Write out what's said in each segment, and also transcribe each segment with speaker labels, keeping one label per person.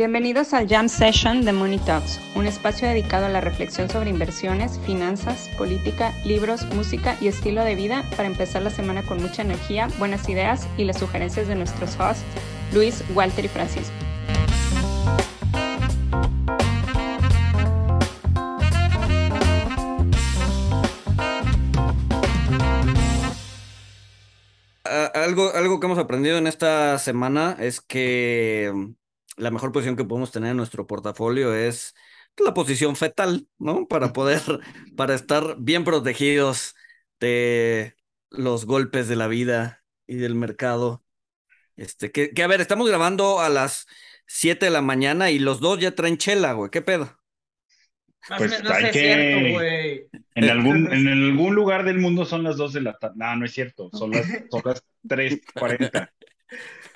Speaker 1: Bienvenidos al Jam Session de Money Talks, un espacio dedicado a la reflexión sobre inversiones, finanzas, política, libros, música y estilo de vida para empezar la semana con mucha energía, buenas ideas y las sugerencias de nuestros hosts, Luis, Walter y Francisco.
Speaker 2: algo, algo que hemos aprendido en esta semana es que la mejor posición que podemos tener en nuestro portafolio es la posición fetal, ¿no? Para poder, para estar bien protegidos de los golpes de la vida y del mercado. Este, que, que a ver, estamos grabando a las 7 de la mañana y los dos ya traen chela, güey, ¿qué pedo?
Speaker 3: Pues no, hay que... en algún, en algún lugar del mundo son las 2 de la tarde. No, no es cierto. Son las, son las 3.40.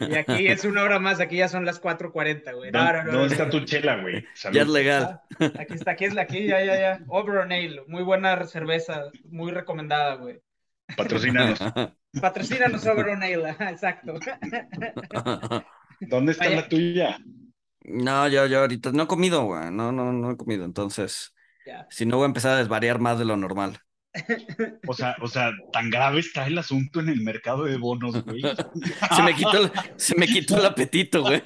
Speaker 4: Y aquí es una hora más, aquí ya son las 4.40, güey.
Speaker 3: ¿Dónde está tu chela, güey?
Speaker 2: Ya es legal.
Speaker 4: Ah, aquí está, aquí es la, aquí, ya, ya, ya. Overnail, muy buena cerveza, muy recomendada, güey.
Speaker 3: Patrocínanos.
Speaker 4: Patrocínanos Overnail, exacto.
Speaker 3: ¿Dónde está la tuya?
Speaker 2: No, yo, yo ahorita no he comido, güey. No, no, no he comido. Entonces, si no voy a empezar a desvariar más de lo normal.
Speaker 3: O sea, o sea, tan grave está el asunto en el mercado de bonos, güey.
Speaker 2: Se me quitó, se me quitó el apetito, güey.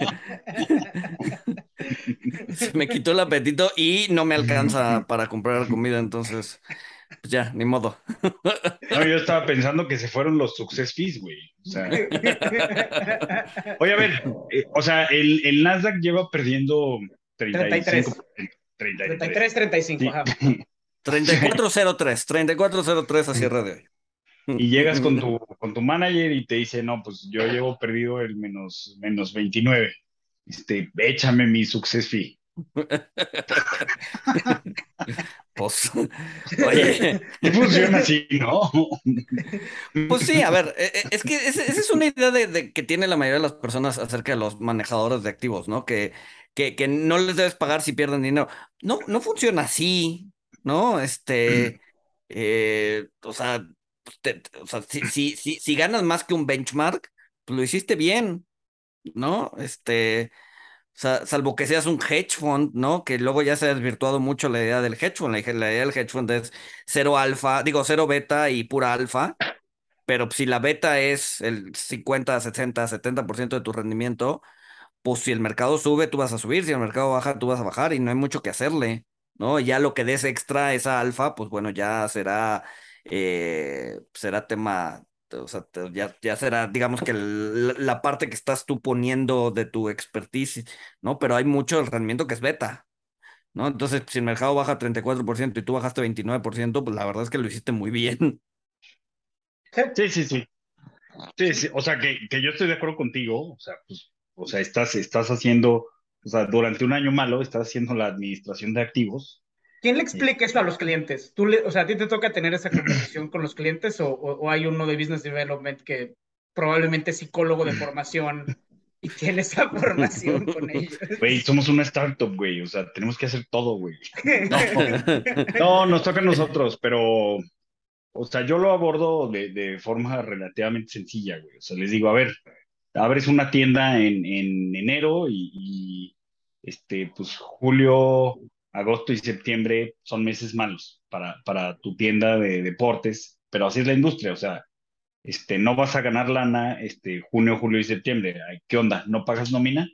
Speaker 2: Se me quitó el apetito y no me alcanza para comprar comida, entonces, pues ya, ni modo.
Speaker 3: No, yo estaba pensando que se fueron los success fees, güey. O sea... Oye, a ver, eh, o sea, el, el, Nasdaq lleva perdiendo 35,
Speaker 4: 33. 33, 35, ajá.
Speaker 2: 3403, 3403 a cierre de hoy.
Speaker 3: Y llegas con tu, con tu manager y te dice, no, pues yo llevo perdido el menos, menos 29. Este, échame mi success fee.
Speaker 2: pues, oye.
Speaker 3: Funciona así, ¿no?
Speaker 2: Pues sí, a ver, e, e, es que esa es una idea de, que tiene la mayoría de las personas acerca de los manejadores de activos, ¿no? Que, que, que no les debes pagar si pierden dinero. No, no funciona así. ¿No? Este, eh, o sea, o sea si, si, si, si, ganas más que un benchmark, pues lo hiciste bien, ¿no? Este, o sea, salvo que seas un hedge fund, ¿no? Que luego ya se ha desvirtuado mucho la idea del hedge fund. La, idea del hedge fund es cero alfa, digo, cero beta y pura alfa. Pero si la beta es el 50, 60, 70% de tu rendimiento, pues si el mercado sube, tú vas a subir, si el mercado baja, tú vas a bajar y no hay mucho que hacerle. ¿No? Ya lo que des extra esa alfa, pues bueno, ya será, eh, será tema, o sea, ya, ya será, digamos que la parte que estás tú poniendo de tu expertise, ¿no? Pero hay mucho del rendimiento que es beta, ¿no? Entonces, si el mercado baja 34% y tú bajaste 29%, pues la verdad es que lo hiciste muy bien.
Speaker 3: Sí, sí, sí. Sí, sí. o sea, que, que yo estoy de acuerdo contigo, o sea, pues, o sea, estás, estás haciendo o sea, durante un año malo estás haciendo la administración de activos.
Speaker 4: ¿Quién le explica eso a los clientes? ¿Tú o sea, ¿a ti te toca tener esa conversación con los clientes o, o, hay uno de Business Development que probablemente es psicólogo de formación y tiene esa formación con ellos?
Speaker 3: Güey, somos una startup, güey, o sea, tenemos que hacer todo, güey. No, nos toca a nosotros, pero, o sea, yo lo abordo de, de forma relativamente sencilla, güey. O sea, les digo, a ver, abres una tienda en, en enero y, este, pues julio, agosto y septiembre son meses malos para, para tu tienda de deportes, pero así es la industria, o sea, este, no vas a ganar lana este, junio, julio y septiembre. ¿Qué onda? ¿No pagas nómina?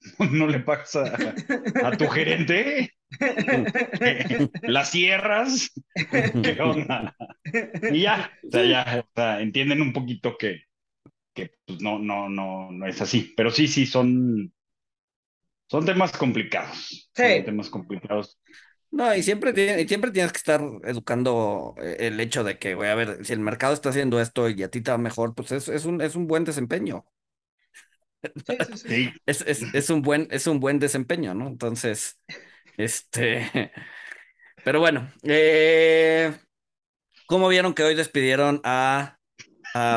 Speaker 3: ¿No le pagas a, tu gerente? ¿Las cierras? ¿Qué onda? Y ya, o sea, ya o sea, entienden un poquito que, que pues, no, no, no, no es así. Pero sí, sí, son, son temas complicados. Sí. temas complicados.
Speaker 2: No, y siempre, siempre tienes que estar educando eh, el hecho de que, güey, a ver, si el mercado está haciendo esto y a ti te va mejor, pues es, es, un, es un buen desempeño. Sí, Es, es, es, un buen, es un buen desempeño, ¿no? Entonces, este, pero bueno, eh, ¿cómo vieron que hoy despidieron a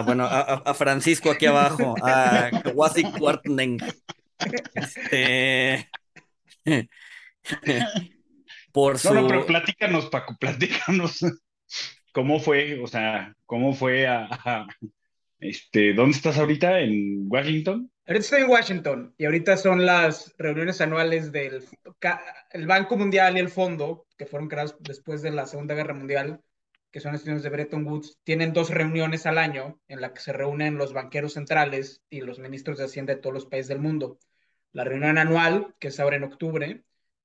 Speaker 2: bueno, a, Francisco aquí abajo, a Wasi Quartning. Este,
Speaker 3: por su... No, no, pero platícanos, Paco, platícanos cómo fue, o sea, cómo fue a, este, ¿dónde estás ahorita? ¿En Washington?
Speaker 4: Ahorita estoy en Washington y ahorita son las reuniones anuales del el Banco Mundial y el Fondo, que fueron creados después de la Segunda Guerra Mundial, que son las de Bretton Woods, tienen dos reuniones al año en la que se reúnen los banqueros centrales y los ministros de Hacienda de todos los países del mundo. La reunión anual, que es ahora en octubre,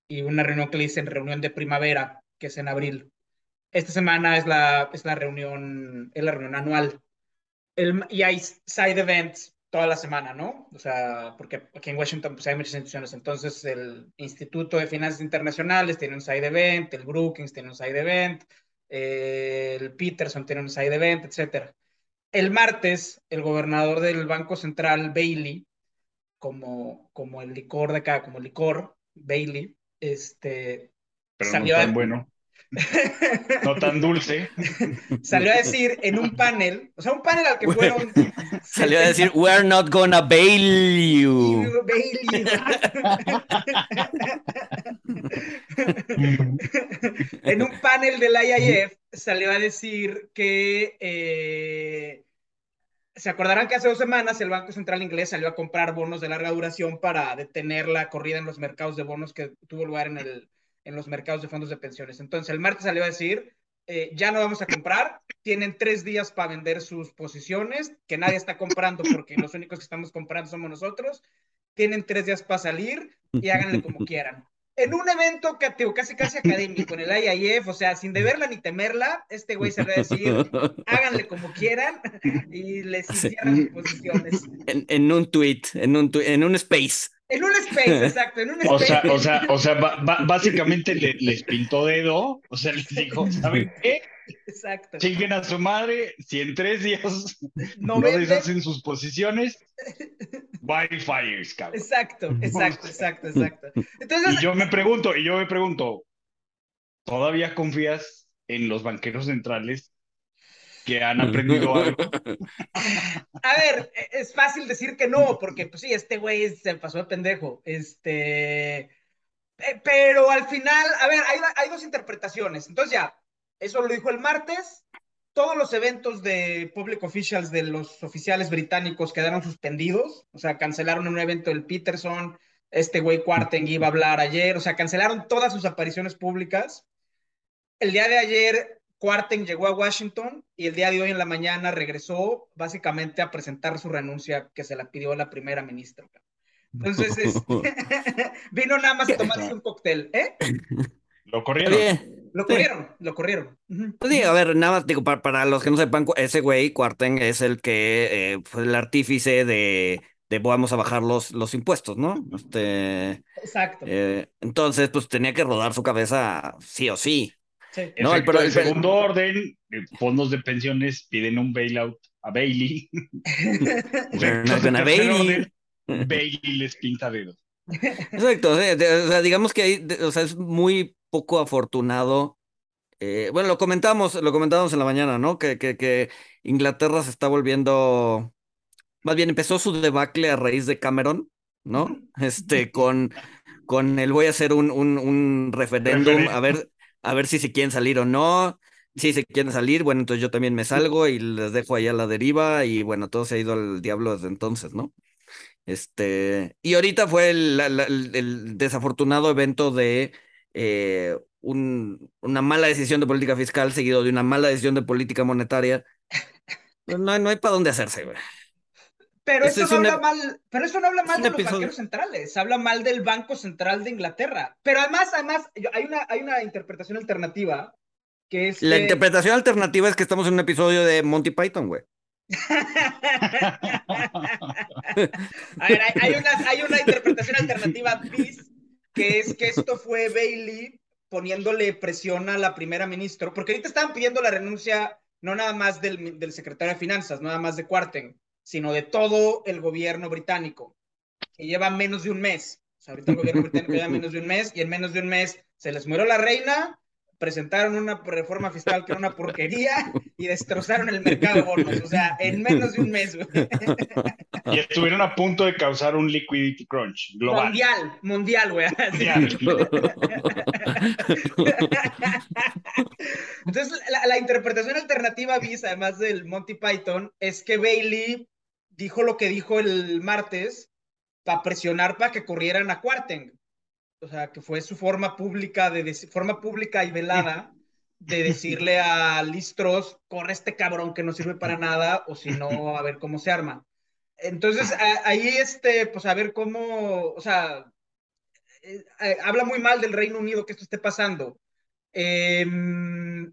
Speaker 4: y una reunión que le dicen reunión de primavera, que es en abril. Esta semana es la, es la, reunión, es la reunión anual. El, y hay side events toda la semana, ¿no? O sea, porque aquí en Washington pues, hay muchas instituciones. Entonces, el Instituto de Finanzas Internacionales tiene un side event, el Brookings tiene un side event, el Peterson tiene un side event, etc. El martes, el gobernador del Banco Central, Bailey, como, como el licor de acá, como el licor, Bailey, este,
Speaker 3: Pero salió no tan bueno. no tan dulce.
Speaker 4: Salió a decir en un panel, o sea, un panel al que fueron.
Speaker 2: Salió a decir, We're not gonna bail you. Bail you.
Speaker 4: en un panel del IIF salió a decir que. Eh, se acordarán que hace dos semanas el Banco Central Inglés salió a comprar bonos de larga duración para detener la corrida en los mercados de bonos que tuvo lugar en el en los mercados de fondos de pensiones. Entonces, el martes salió a decir, eh, ya no vamos a comprar, tienen tres días para vender sus posiciones, que nadie está comprando porque los únicos que estamos comprando somos nosotros, tienen tres días para salir y háganle como quieran. En un evento casi casi académico en el IIF, o sea, sin deberla ni temerla, este güey se va a decir, háganle como quieran y les hicieron sus posiciones.
Speaker 2: En, en, un tweet, en un, en un space.
Speaker 4: En un space, exacto, en un space.
Speaker 3: O sea, o sea, o sea básicamente les pintó dedo, o sea, les dijo, ¿saben qué? Exacto. Chinguen a su madre, si en tres días no, deshacen sus posiciones, wildfires, cabrón.
Speaker 4: Exacto, exacto, exacto, exacto.
Speaker 3: y yo me pregunto, y yo me pregunto, ¿todavía confías en los banqueros centrales que han aprendido algo.
Speaker 4: A ver, e, es fácil decir que no, porque pues sí, este güey se pasó de pendejo. Este. Eh, pero al final, a ver, hay, hay dos interpretaciones. Entonces ya, eso lo dijo el martes. Todos los eventos de public officials de los oficiales británicos quedaron suspendidos. O sea, cancelaron un evento del Peterson. Este güey Quarten iba a hablar ayer. O sea, cancelaron todas sus apariciones públicas. El día de ayer Quarten llegó a Washington y el día de hoy en la mañana regresó básicamente a presentar su renuncia que se la pidió la primera ministra. Entonces, vino nada más a tomarse un cóctel, ¿eh?
Speaker 3: Lo corrieron.
Speaker 4: Lo corrieron, lo corrieron.
Speaker 2: Pues a ver, nada más digo, para, los que no sepan, ese güey, Quarten, es el que eh, fue el artífice de, de vamos a bajar los, los impuestos, ¿no? Este,
Speaker 4: Exacto.
Speaker 2: Eh, entonces, pues tenía que rodar su cabeza sí o sí.
Speaker 3: No, el, segundo orden, eh, fondos de pensiones piden un bailout a Bailey. Bailey. Bailey les pinta dedos.
Speaker 2: Exacto, o sea, digamos que hay, o sea, es muy poco afortunado. Eh, bueno, lo comentamos, lo comentamos en la mañana, ¿no? Que, que, que Inglaterra se está volviendo, más bien empezó su debacle a raíz de Cameron, ¿no? Este, con, con el voy a hacer un, un, un referéndum, a ver, a ver si se quieren salir o no. Si se quieren salir, bueno, entonces yo también me salgo y les dejo allá a la deriva y bueno, todo se ha ido al diablo desde entonces, ¿no? Este, y ahorita fue el, desafortunado evento de eh, un, una mala decisión de política fiscal seguido de una mala decisión de política monetaria. Pues no, no hay para dónde hacerse, güey.
Speaker 4: Pero eso, no habla mal, pero eso no habla mal de los banqueros centrales, habla mal del Banco Central de Inglaterra. Pero además, además, hay una, hay una interpretación alternativa que es.
Speaker 2: La interpretación alternativa es que estamos en un episodio de Monty Python, güey.
Speaker 4: A ver, hay, una, hay una interpretación alternativa que es que esto fue Bailey poniéndole presión a la primera ministra, porque ahorita estaban pidiendo la renuncia no nada más del, del secretario de Finanzas, nada más de Cuarten, sino de todo el gobierno británico, que lleva menos de un mes. O sea, ahorita el gobierno británico lleva menos de un mes y en menos de un mes se les murió la reina, presentaron una reforma fiscal que era una porquería y destrozaron el mercado de bonos. O sea, en menos de un mes.
Speaker 3: Y estuvieron a punto de causar un liquidity crunch global.
Speaker 4: Mundial, mundial, güey. Entonces, la, la interpretación alternativa, además del Monty Python, es que Bailey dijo lo que dijo el martes para presionar para que corrieran a Cuarten. O sea, que fue su forma pública, de forma pública y velada de decirle a Listros, corre este cabrón que no sirve para nada, o si no, a ver cómo se arma. Entonces, ahí, este, pues a ver cómo, o sea, eh, eh, habla muy mal del Reino Unido que esto esté pasando. Em,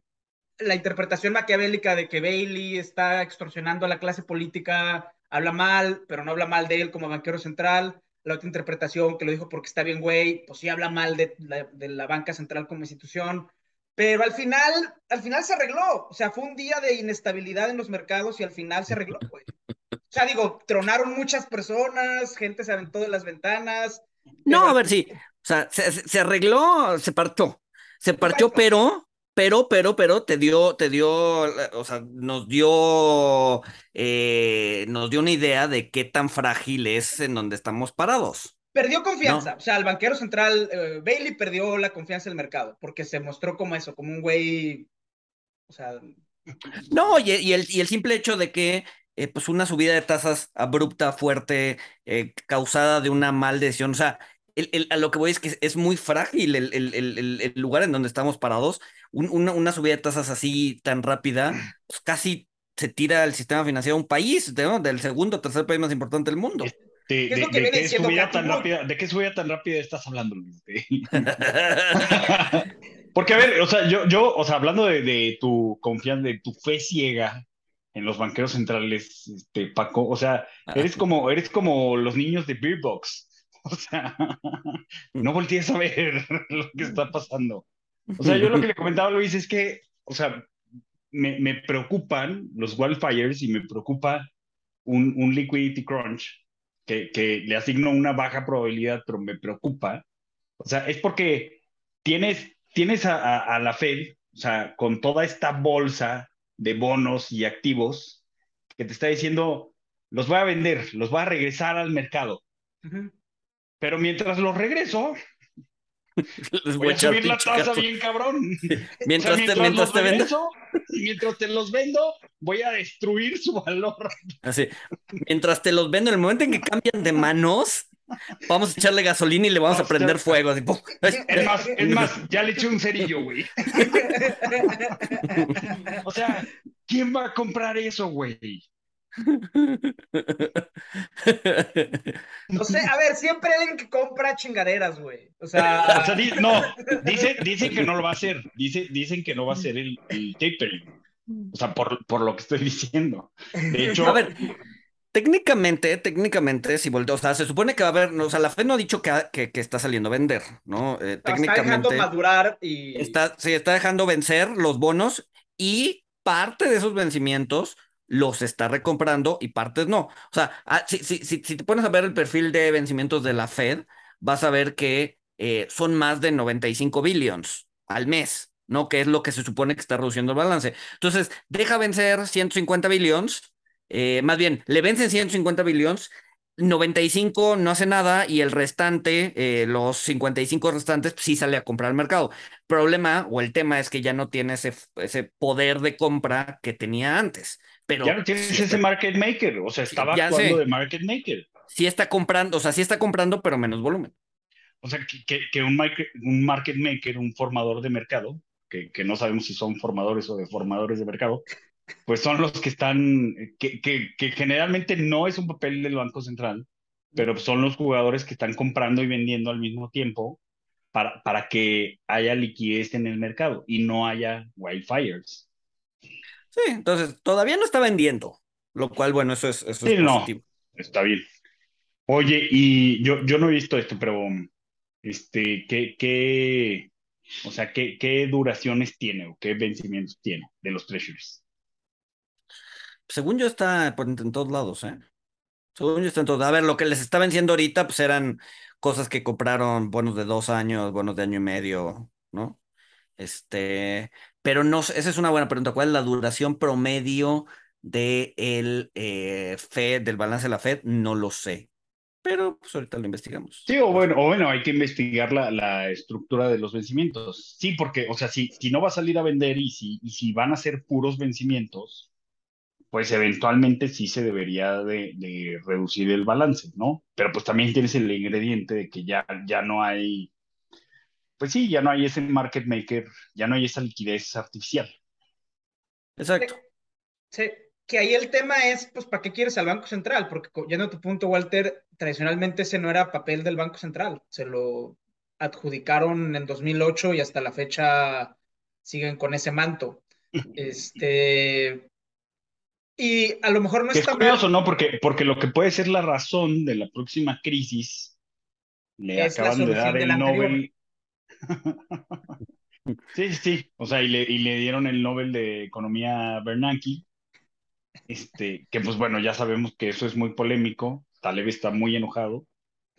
Speaker 4: la interpretación maquiavélica de que Bailey está extorsionando a la clase política habla mal, pero no habla mal de él como banquero central. La otra interpretación que lo dijo porque está bien, güey, pues sí habla mal de la, banca central como institución. Pero al final, al final se arregló. O sea, fue un día de inestabilidad en los mercados y al final se arregló, güey. O sea, digo, tronaron muchas personas, gente se aventó de las ventanas.
Speaker 2: No, a ver, sí. O sea, se, se arregló, se partió. Se partió, pero pero, pero, pero te dio, te dio, o sea, nos dio, eh, nos dio una idea de qué tan frágil es en donde estamos parados.
Speaker 4: Perdió confianza, o sea, el banquero central, eh, Bailey perdió la confianza del mercado, porque se mostró como eso, como un güey, o sea...
Speaker 2: No, y, el, y el simple hecho de que eh, pues una subida de tasas abrupta, fuerte, causada de una mal decisión. O sea, a lo que voy es que es muy frágil el, el lugar en donde estamos parados. Una, subida de tasas así tan rápida, pues casi se tira el sistema financiero a un país, del segundo o tercer país más importante del mundo.
Speaker 3: ¿De, qué subida tan rápida, ¿De qué subida tan rápida estás hablando, Luis? Porque, a ver, o sea, yo, yo o sea, hablando de, tu confianza, de tu fe ciega en los banqueros centrales, este, Paco, o sea, ah. eres como, eres como los niños de Beer Box. O sea, no voltees a ver lo que está pasando. O sea, yo lo que le comentaba a Luis es que, o sea, me, me preocupan los wildfires y me preocupa un, un liquidity crunch que, que, le asigno una baja probabilidad, pero me preocupa. O sea, es porque tienes, tienes a, a, la Fed, o sea, con toda esta bolsa de bonos y activos que te está diciendo, los voy a vender, los voy a regresar al mercado. Pero mientras los regreso, Les voy, a subir la tasa bien cabrón.
Speaker 2: mientras, te, mientras te vendo.
Speaker 3: mientras te los vendo, voy a destruir su valor.
Speaker 2: Así. Mientras te los vendo, en el momento en que cambian de manos, vamos a echarle gasolina y le vamos a prender fuego. Así,
Speaker 3: es más, es más, ya le eché un cerillo, güey. o sea, ¿quién va a comprar eso, güey?
Speaker 4: No sé, a ver, siempre hay alguien que compra chingaderas, güey. O sea,
Speaker 3: no, dicen, que no lo va a hacer. Dice, dicen que no va a ser el, tapering. O sea, por, por, lo que estoy diciendo. De hecho.
Speaker 2: A ver, técnicamente, técnicamente, si volteo, o sea, se supone que va a haber, o sea, la FED no ha dicho que, que, está saliendo a vender, ¿no? técnicamente. Está dejando
Speaker 4: madurar y.
Speaker 2: Está, sí, está dejando vencer los bonos y parte de esos vencimientos los está recomprando y partes no. O sea, ah, si, si, si, te pones a ver el perfil de vencimientos de la Fed, vas a ver que eh, son más de 95 billions al mes, ¿no? Que es lo que se supone que está reduciendo el balance. Entonces, deja vencer 150 billions, eh, más bien, le vencen 150 billions 95 no hace nada y el restante, eh, los 55 restantes, sí sale a comprar al mercado. Problema o el tema es que ya no tiene ese, ese poder de compra que tenía antes. Pero,
Speaker 3: ya no tienes ese market maker, o sea, estaba actuando de market maker.
Speaker 2: Sí está comprando, o sea, sí está comprando, pero menos volumen.
Speaker 3: O sea, que, que un, market, un market maker, un formador de mercado, que, que no sabemos si son formadores o deformadores de mercado, pues son los que están, que, que, que, generalmente no es un papel del Banco Central, pero son los jugadores que están comprando y vendiendo al mismo tiempo para, para que haya liquidez en el mercado y no haya wildfires.
Speaker 2: Sí, entonces todavía no está vendiendo, lo cual, bueno, eso es, eso
Speaker 3: sí, No, está bien. Oye, y yo, yo no he visto esto, pero este, ¿qué, qué, o sea, qué, qué duraciones tiene o qué vencimientos tiene de los treasuries?
Speaker 2: Según yo está en todos lados, ¿eh? Según yo está en todos. A ver, lo que les está venciendo ahorita, pues eran cosas que compraron bonos de dos años, bonos de año y medio, ¿no? Este, pero no, esa es una buena pregunta. ¿Cuál es la duración promedio de el eh, Fed, del balance de la Fed? No lo sé. Pero pues ahorita lo investigamos.
Speaker 3: Sí, o bueno, o bueno, hay que investigar la, la estructura de los vencimientos. Sí, porque, o sea, si, si no va a salir a vender y si, y si van a ser puros vencimientos, pues eventualmente sí se debería de, de reducir el balance, ¿no? Pero pues también tienes el ingrediente de que ya, ya no hay, pues sí, ya no hay ese market maker, ya no hay esa liquidez artificial.
Speaker 2: Exacto.
Speaker 4: Sí, que ahí el tema es, pues, ¿para qué quieres al Banco Central? Porque, yendo a tu punto, Walter, tradicionalmente ese no era papel del Banco Central. Se lo adjudicaron en 2008 y hasta la fecha siguen con ese manto. Este, y a lo mejor no
Speaker 3: es
Speaker 4: está
Speaker 3: curioso,
Speaker 4: mal,
Speaker 3: ¿no? Porque, porque lo que puede ser la razón de la próxima crisis, le
Speaker 4: Es la
Speaker 3: acaban de dar el
Speaker 4: anterior.
Speaker 3: Sí, sí. O sea, y le, y le dieron el Nobel de Economía a Bernanke, este, que pues bueno, ya sabemos que eso es muy polémico. Taleb está muy enojado.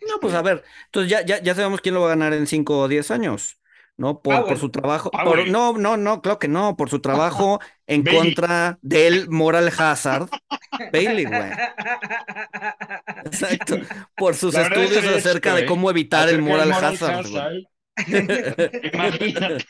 Speaker 2: No, pues a ver, entonces ya, ya, ya sabemos quién lo va a ganar en 5 o 10 años, ¿no? Por, su trabajo. por- no, no, no, claro que no, por su trabajo en
Speaker 3: Bailey.
Speaker 2: contra del moral hazard. Bailey, güey. Exacto. Por sus estudios acerca
Speaker 3: esto,
Speaker 2: de
Speaker 3: ¿eh?
Speaker 2: cómo evitar el moral hazard.
Speaker 3: Imagínate.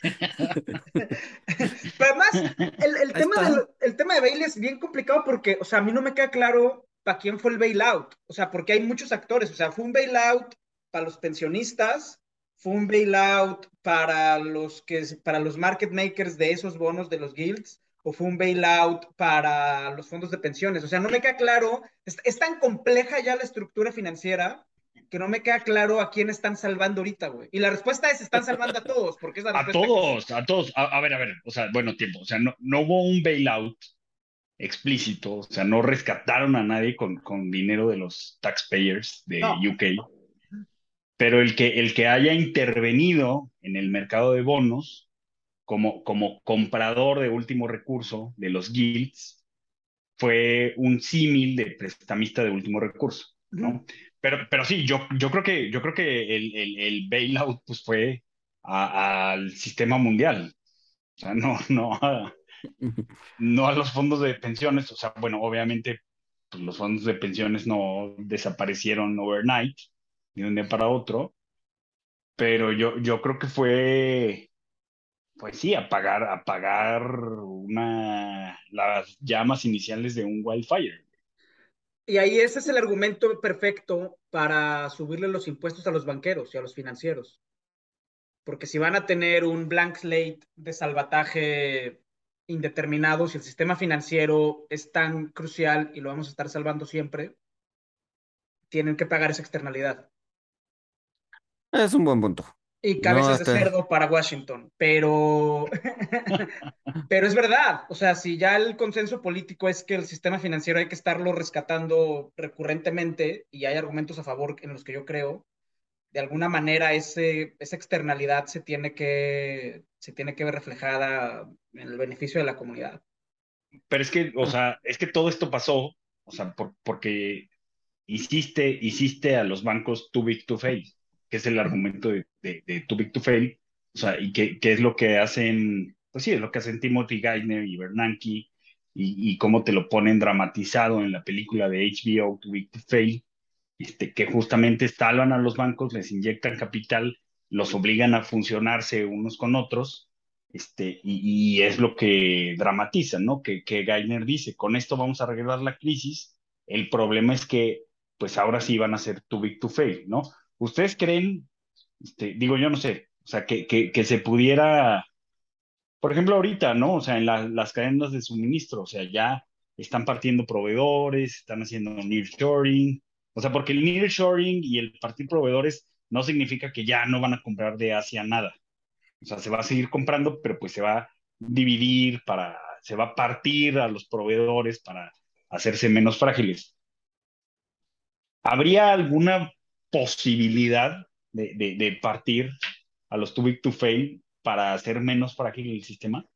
Speaker 4: Pero además, el, tema del- el tema de es bien complicado porque, o sea, a mí no me queda claro para quién fue el bailout. O sea, porque hay muchos actores. O sea, fue un bailout para los pensionistas, fue un bailout para los que para los market makers de esos bonos de los guilds, o fue un bailout para los fondos de pensiones. O sea, no me queda claro. Es, es tan compleja ya la estructura financiera que no me queda claro a quién están salvando ahorita, güey. Y la respuesta es están salvando a todos, porque es la
Speaker 3: A
Speaker 4: respuesta que-
Speaker 3: todos, a todos. A, a ver, a ver, o sea, bueno, tiempo. O sea, no, no hubo un bailout explícito, o sea, no rescataron a nadie con, con dinero de los taxpayers de
Speaker 4: No.
Speaker 3: UK. Pero el que, el que haya intervenido en el mercado de bonos como, como comprador de último recurso de los guilds fue un símil de prestamista de último recurso, ¿no? Pero, pero sí, yo, yo creo que, yo creo que el, el, el bailout pues, fue al sistema mundial. O sea, no, no a, no a los fondos de pensiones. O sea, bueno, obviamente pues, los fondos de pensiones no desaparecieron overnight, de un día para otro. Pero yo, yo creo que fue, pues sí, apagar, apagar una, las llamas iniciales de un wildfire.
Speaker 4: Y ahí ese es el argumento perfecto para subirle los impuestos a los banqueros y a los financieros. Porque si van a tener un blank slate de salvataje indeterminado, si el sistema financiero es tan crucial y lo vamos a estar salvando siempre, tienen que pagar esa externalidad.
Speaker 2: Es un buen punto.
Speaker 4: Y cabezas
Speaker 2: No,
Speaker 4: de
Speaker 2: está-
Speaker 4: cerdo para Washington. Pero, pero es verdad. O sea, si ya el consenso político es que el sistema financiero hay que estarlo rescatando recurrentemente y hay argumentos a favor en los que yo creo, de alguna manera ese, esa externalidad se tiene que, se tiene que ver reflejada en el beneficio de la comunidad.
Speaker 3: Pero es que, o sea, es que todo esto pasó, o sea, por- porque hiciste, hiciste a los bancos too big to fail, que es el argumento de, de, de too big to fail, o sea, y que, que es lo que hacen, pues sí, es lo que hacen Timothy Geithner y Bernanke, y, y cómo te lo ponen dramatizado en la película de HBO, Too Big to Fail, este, que justamente salvan a los bancos, les inyectan capital, los obligan a funcionarse unos con otros, este, y, y es lo que dramatiza, ¿no? Que, que Geithner dice, con esto vamos a arreglar la crisis, el problema es que, pues ahora sí van a ser too big to fail, ¿no? ¿Ustedes creen, este, digo yo no sé, o sea, que, que, se pudiera, por ejemplo, ahorita, ¿no? O sea, en la- las cadenas de suministro, o sea, ya están partiendo proveedores, están haciendo nearshoring, o sea, porque el nearshoring y el partir proveedores no significa que ya no van a comprar de Asia nada. O sea, se va a seguir comprando, pero pues se va a dividir para, se va a partir a los proveedores para hacerse menos frágiles. ¿Habría alguna posibilidad de, de, partir a los too big to fail para hacer menos frágil el sistema?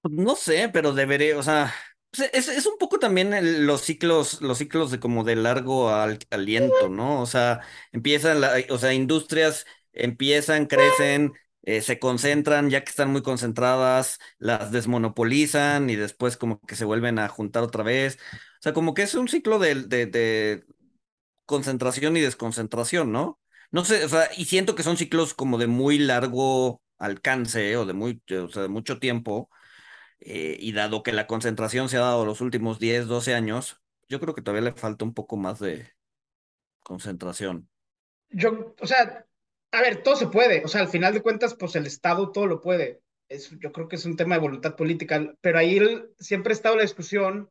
Speaker 2: Pues No sé, pero debería, o sea, pues, es, es un poco también los ciclos, los ciclos de como de largo al- aliento, ¿no? O sea, empiezan, o sea, industrias empiezan, crecen, eh, se concentran, ya que están muy concentradas, las desmonopolizan y después como que se vuelven a juntar otra vez. O sea, como que es un ciclo de concentración y desconcentración, ¿no? No sé, o sea, y siento que son ciclos como de muy largo alcance o de muy, mucho tiempo. eh, y dado que la concentración se ha dado los últimos 10, 12 años, yo creo que todavía le falta un poco más de concentración.
Speaker 4: Yo, o sea, a ver, todo se puede, o sea, al final de cuentas, pues el Estado todo lo puede. Es, yo creo que es un tema de voluntad política, pero ahí siempre ha estado la discusión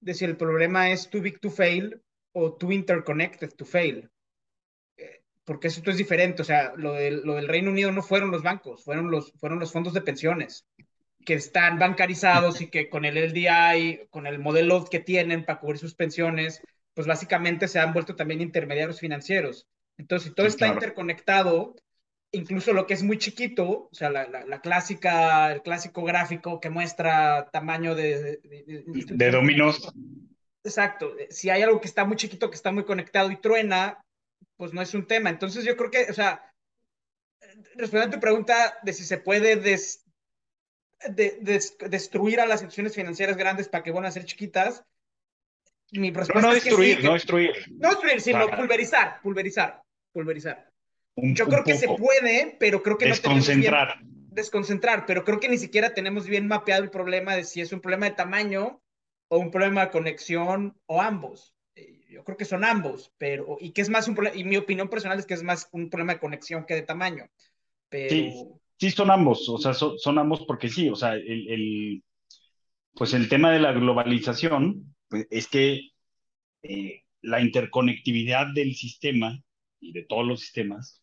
Speaker 4: de si el problema es too big to fail o too interconnected to fail. Eh, porque eso es diferente, o sea, lo del, lo del Reino Unido no fueron los bancos, fueron los, fueron los fondos de pensiones que están bancarizados y que con el LDI, con el modelo que tienen para cubrir sus pensiones, pues básicamente se han vuelto también intermediarios financieros. Entonces, si todo está interconectado, incluso lo que es muy chiquito, o sea, la, la, clásica, el clásico gráfico que muestra tamaño de...
Speaker 3: De, de dominos.
Speaker 4: Exacto. Si hay algo que está muy chiquito, que está muy conectado y truena, pues no es un tema. Entonces yo creo que, o sea, respondiendo a tu pregunta de si se puede des, de, destruir a las instituciones financieras grandes para que van a ser chiquitas, mi respuesta
Speaker 3: no, no
Speaker 4: es
Speaker 3: destruir,
Speaker 4: que
Speaker 3: no destruir.
Speaker 4: No destruir, sino pulverizar, pulverizar, pulverizar. Yo creo que se puede, pero creo que
Speaker 3: desconcentrar.
Speaker 4: no tenemos bien, desconcentrar, pero creo que ni siquiera tenemos bien mapeado el problema de si es un problema de tamaño o un problema de conexión o ambos. Eh, yo creo que son ambos, pero y que es más un problema, y mi opinión personal es que es más un problema de conexión que de tamaño. Pero
Speaker 3: sí, sí son ambos, o sea, son, ambos porque sí, o sea, el, el, pues el tema de la globalización pues, es que eh, la interconectividad del sistema y de todos los sistemas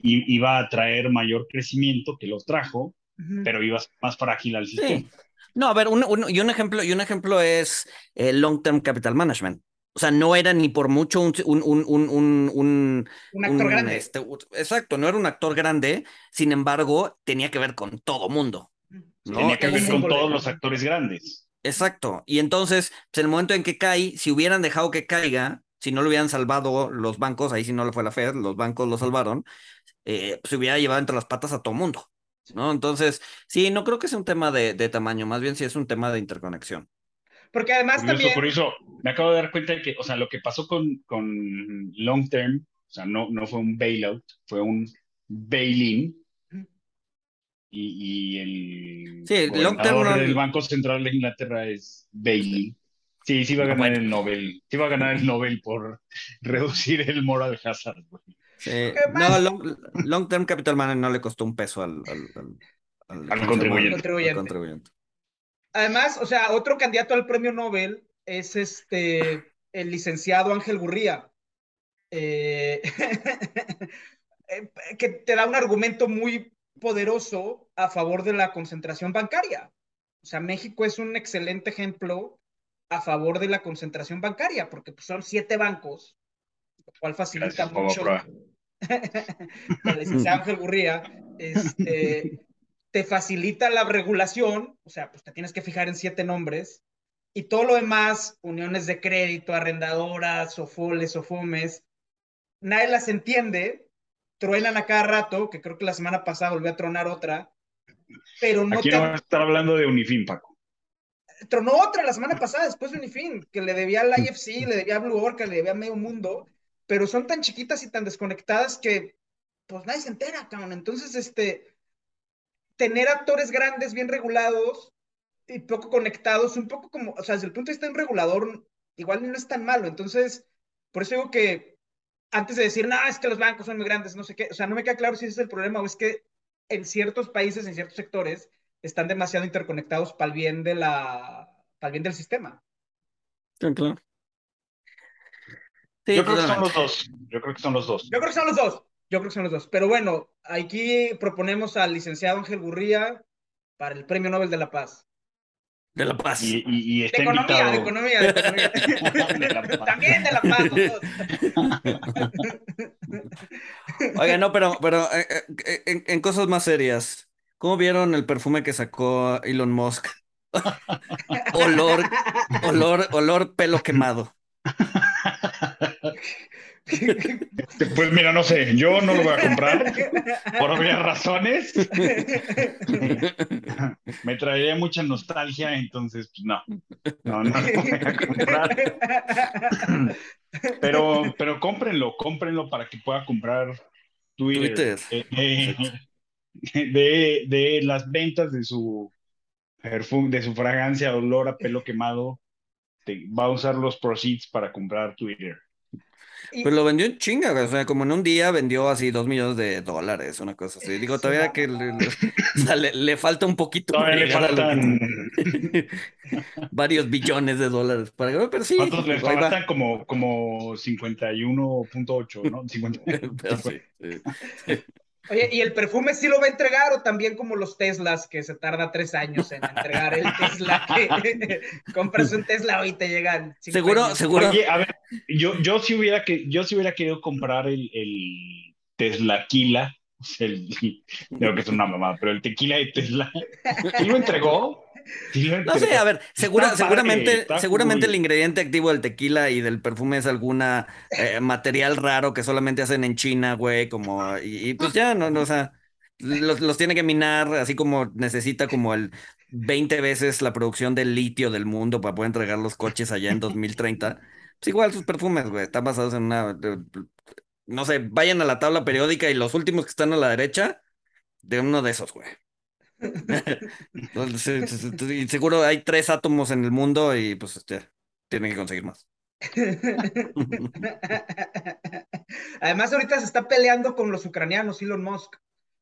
Speaker 3: iba a traer mayor crecimiento que los trajo, pero iba a ser más frágil al sistema.
Speaker 2: No, a ver, y, un ejemplo, y un ejemplo es el Long Term Capital Management. O sea, no era ni por mucho un, un, un,
Speaker 4: un, un actor grande.
Speaker 2: Este, exacto, no era un actor grande, sin embargo, tenía que ver con todo mundo. ¿no?
Speaker 3: Tenía que ver con todos los actores grandes.
Speaker 2: Exacto. Y entonces, pues, en el momento en que cae, si hubieran dejado que caiga, si no lo hubieran salvado los bancos, ahí si no lo fue la Fed, los bancos lo salvaron, eh, se hubiera llevado entre las patas a todo mundo, ¿no? Entonces, sí, no creo que sea un tema de, de tamaño, más bien sí es un tema de interconexión.
Speaker 4: Porque además también...
Speaker 3: Por eso, me acabo de dar cuenta de que, o sea, lo que pasó con, con Long Term, o sea, no, no fue un bailout, fue un bail-in. Y, y, el
Speaker 2: sí, el long term
Speaker 3: del Banco Central de Inglaterra es bail-in. Sí, sí va a ah, ganar el Nobel. Sí va a ganar el Nobel por reducir el moral hazard, güey.
Speaker 2: No, long, Term Capital Management no le costó un peso al,
Speaker 3: al, al, contribuyente.
Speaker 4: Además, o sea, otro candidato al premio Nobel es este, el licenciado Ángel Gurría, eh, eh, que te da un argumento muy poderoso a favor de la concentración bancaria. O sea, México es un excelente ejemplo a favor de la concentración bancaria, porque pues, son siete bancos, lo cual facilita mucho. el Ángel Gurría, este, te facilita la regulación, o sea, pues te tienes que fijar en siete nombres, y todo lo demás, uniones de crédito, arrendadoras, sofoles, sofomes, nadie las entiende, truenan a cada rato, que creo que la semana pasada volvió a tronar otra, pero no
Speaker 3: Aquí no a estar hablando de Unifin, Paco.
Speaker 4: Tronó otra la semana pasada después de Unifin, que le debía al IFC, le debía a Blue Orca, le debía a medio mundo, pero son tan chiquitas y tan desconectadas que pues nadie se entera, cabrón. Entonces, este, tener actores grandes, bien regulados y poco conectados, un poco como, o sea, desde el punto de vista de un regulador, igual no es tan malo. Entonces, por eso digo que antes de decir, no, es que los bancos son muy grandes, no sé qué, o sea, no me queda claro si ese es el problema o es que en ciertos países, en ciertos sectores, están demasiado interconectados para el bien de la, para el bien del sistema.
Speaker 2: Sí.
Speaker 3: Yo creo que son los dos. Yo creo que son los dos.
Speaker 4: Yo creo que son los dos. Yo creo que son los dos. Pero bueno, aquí proponemos al licenciado Ángel Gurría para el Premio Nobel de la Paz.
Speaker 2: De la paz.
Speaker 3: Y, y, está
Speaker 4: de economía,
Speaker 3: invitado.
Speaker 4: de economía, de economía. de También de la paz.
Speaker 2: Oiga, no, pero, pero eh, eh, en, en, cosas más serias, ¿cómo vieron el perfume que sacó Elon Musk? olor, olor, olor pelo quemado.
Speaker 3: Pues mira, no sé, yo no lo voy a comprar por obvias razones. Me traería mucha nostalgia, entonces, pues no, no, no lo voy a comprar. Pero, pero cómprenlo, cómprenlo para que pueda comprar Twitter.
Speaker 2: Twitter.
Speaker 3: Eh, de, de, las ventas de su perfume, de su fragancia, olor a pelo quemado, te, va a usar los proceeds para comprar Twitter.
Speaker 2: Pero pues lo vendió en chinga, o sea, como en un día vendió así dos millones de dólares, una cosa así. Digo, todavía que le, le, falta un poquito.
Speaker 3: Todavía le faltan
Speaker 2: varios billones de dólares para pero sí.
Speaker 3: ¿Cuántos le faltan? Como, como 51.8, ¿no? 50.
Speaker 4: sí, Oye, ¿y el perfume sí lo va a entregar o también como los Teslas que se tarda tres años en entregar el Tesla? Que compras un Tesla hoy te llegan.
Speaker 2: Seguro, seguro.
Speaker 3: Oye, a ver, yo, yo sí hubiera que, yo sí hubiera querido comprar el, el Tesla Kila, el, creo que es una mamada, pero el tequila de Tesla, ¿sí lo entregó?
Speaker 2: No sé, a ver, segura, seguramente, seguramente el ingrediente activo del tequila y del perfume es alguna eh, material raro que solamente hacen en China, güey, como, y, pues ya, no, no, o sea, los, los tiene que minar, así como necesita como el 20 veces la producción del litio del mundo para poder entregar los coches allá en 2030. Pues igual sus perfumes, güey, están basados en una, no sé, vayan a la tabla periódica y los últimos que están a la derecha, de uno de esos, güey. y seguro hay tres átomos en el mundo y pues este, tienen que conseguir más.
Speaker 4: Además, ahorita se está peleando con los ucranianos, Elon Musk.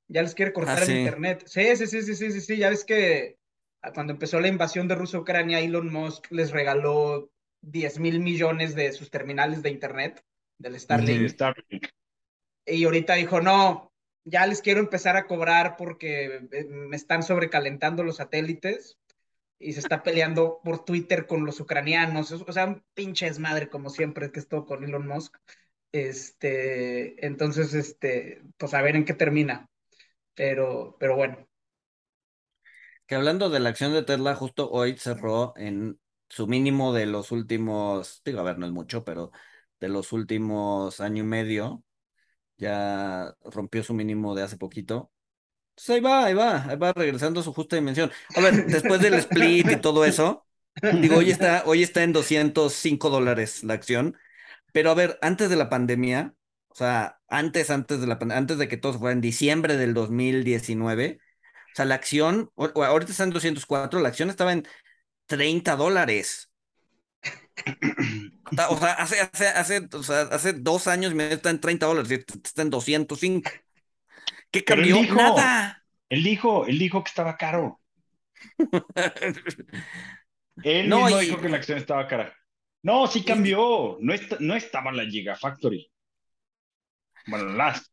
Speaker 4: Ya les quiere cortar ah, el internet. Sí, sí, sí, sí, sí, sí, Ya ves que cuando empezó la invasión de Rusia a Ucrania, Elon Musk les regaló 10 mil millones de sus terminales de internet, del Starlink. Y ahorita dijo, no, ya les quiero empezar a cobrar porque eh, me están sobrecalentando los satélites y se está peleando por Twitter con los ucranianos, o sea, un pinche desmadre como siempre que esto con Elon Musk. Este, entonces, este, pues a ver en qué termina. Pero, pero bueno.
Speaker 2: Que hablando de la acción de Tesla, justo hoy cerró en su mínimo de los últimos, digo, a ver, no es mucho, pero de los últimos año y medio, ya rompió su mínimo de hace poquito. Entonces ahí va, ahí va, ahí va regresando a su justa dimensión. A ver, después del split y todo eso, digo, hoy está, hoy está en 205 dólares la acción, pero a ver, antes de la pandemia, o sea, antes, antes de la antes de que todo fuera en diciembre del 2019, o sea, la acción, ahorita está en 204, la acción estaba en 30 dólares. O sea, hace, hace, hace, o sea, hace dos años me está en 30 dólares, está en 205. ¿Qué cambió? Nada.
Speaker 3: Él dijo, él dijo que estaba caro. él no, mismo dijo que la acción estaba cara. No, sí cambió. No, no estaba la Gigafactory. Bueno, las.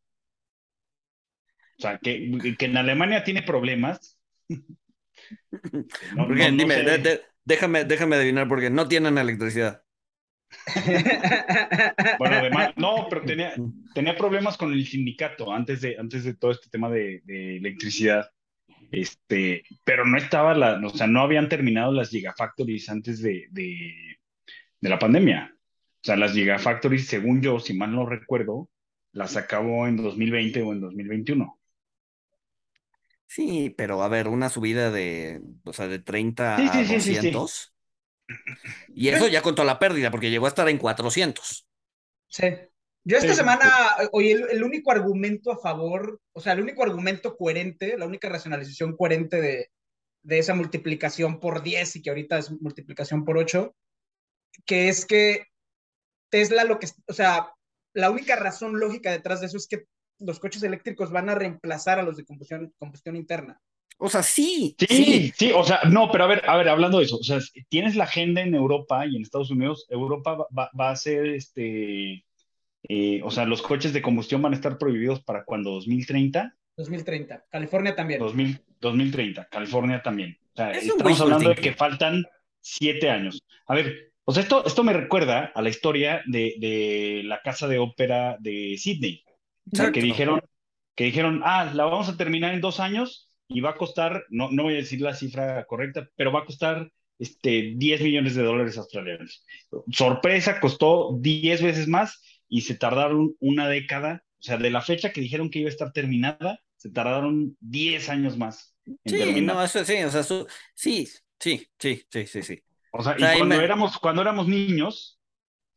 Speaker 3: O sea, que, que en Alemania tiene problemas.
Speaker 2: No, dime, déjame, déjame adivinar, porque no tienen electricidad.
Speaker 3: bueno, además, no, pero tenía, tenía problemas con el sindicato antes de, antes de todo este tema de, electricidad. Este, pero no estaba la, o sea, no habían terminado las gigafactories antes de, de, la pandemia. O sea, las gigafactories, según yo, si mal no recuerdo, las acabó en 2020 o en 2021.
Speaker 2: Sí, pero a ver, una subida de, o sea, de 30 a 200. Y eso ya contó la pérdida, porque llegó a estar en 400.
Speaker 4: Sí. Yo esta semana, oye, el, único argumento a favor, o sea, el único argumento coherente, la única racionalización coherente de, de esa multiplicación por 10 y que ahorita es multiplicación por 8, que es que Tesla lo que, o sea, la única razón lógica detrás de eso es que los coches eléctricos van a reemplazar a los de combustión, combustión interna.
Speaker 2: O sea, sí,
Speaker 3: sí. Sí, o sea, no, pero a ver, a ver, hablando de eso, o sea, tienes la agenda en Europa y en Estados Unidos, Europa va, a ser este, eh, o sea, los coches de combustión van a estar prohibidos para cuando 2030.
Speaker 4: 2030, California también.
Speaker 3: 2030, California también. O sea, estamos hablando de que faltan siete años. A ver, o sea, esto, esto me recuerda a la historia de, de la casa de ópera de Sydney. O sea, que dijeron, que dijeron, ah, la vamos a terminar en dos años y va a costar, no, no voy a decir la cifra correcta, pero va a costar este, 10 millones de dólares australianos. Sorpresa, costó 10 veces más y se tardaron una década, o sea, de la fecha que dijeron que iba a estar terminada, se tardaron 10 años más.
Speaker 2: sí, no, eso sí, o sea, sí, sí, sí, sí, sí, sí.
Speaker 3: O sea, y cuando, éramos, cuando éramos niños,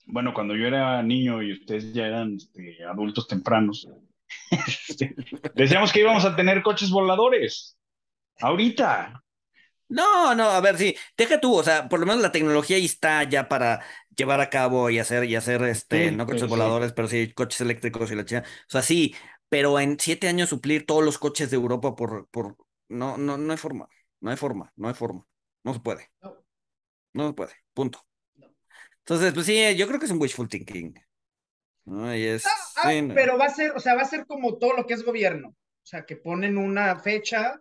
Speaker 3: bueno, cuando yo era niño y ustedes ya eran este, adultos tempranos, Decíamos que íbamos a tener coches voladores. Ahorita.
Speaker 2: No, no, a ver, sí, deja tú, o sea, por lo menos la tecnología ahí está ya para llevar a cabo y hacer, y hacer, este,
Speaker 3: Sí,
Speaker 2: no coches
Speaker 3: sí,
Speaker 2: voladores, pero sí coches eléctricos y la chica. O sea, sí, pero en siete años suplir todos los coches de Europa por, por, no, no, no hay forma, no hay forma, no hay forma, no se puede,
Speaker 4: No.
Speaker 2: no se puede, punto.
Speaker 4: No.
Speaker 2: Entonces, pues sí, yo creo que es un wishful thinking. ¿No? Y es,
Speaker 4: Ah,
Speaker 2: sí, no.
Speaker 4: pero va a ser, o sea, va a ser como todo lo que es gobierno. O sea, que ponen una fecha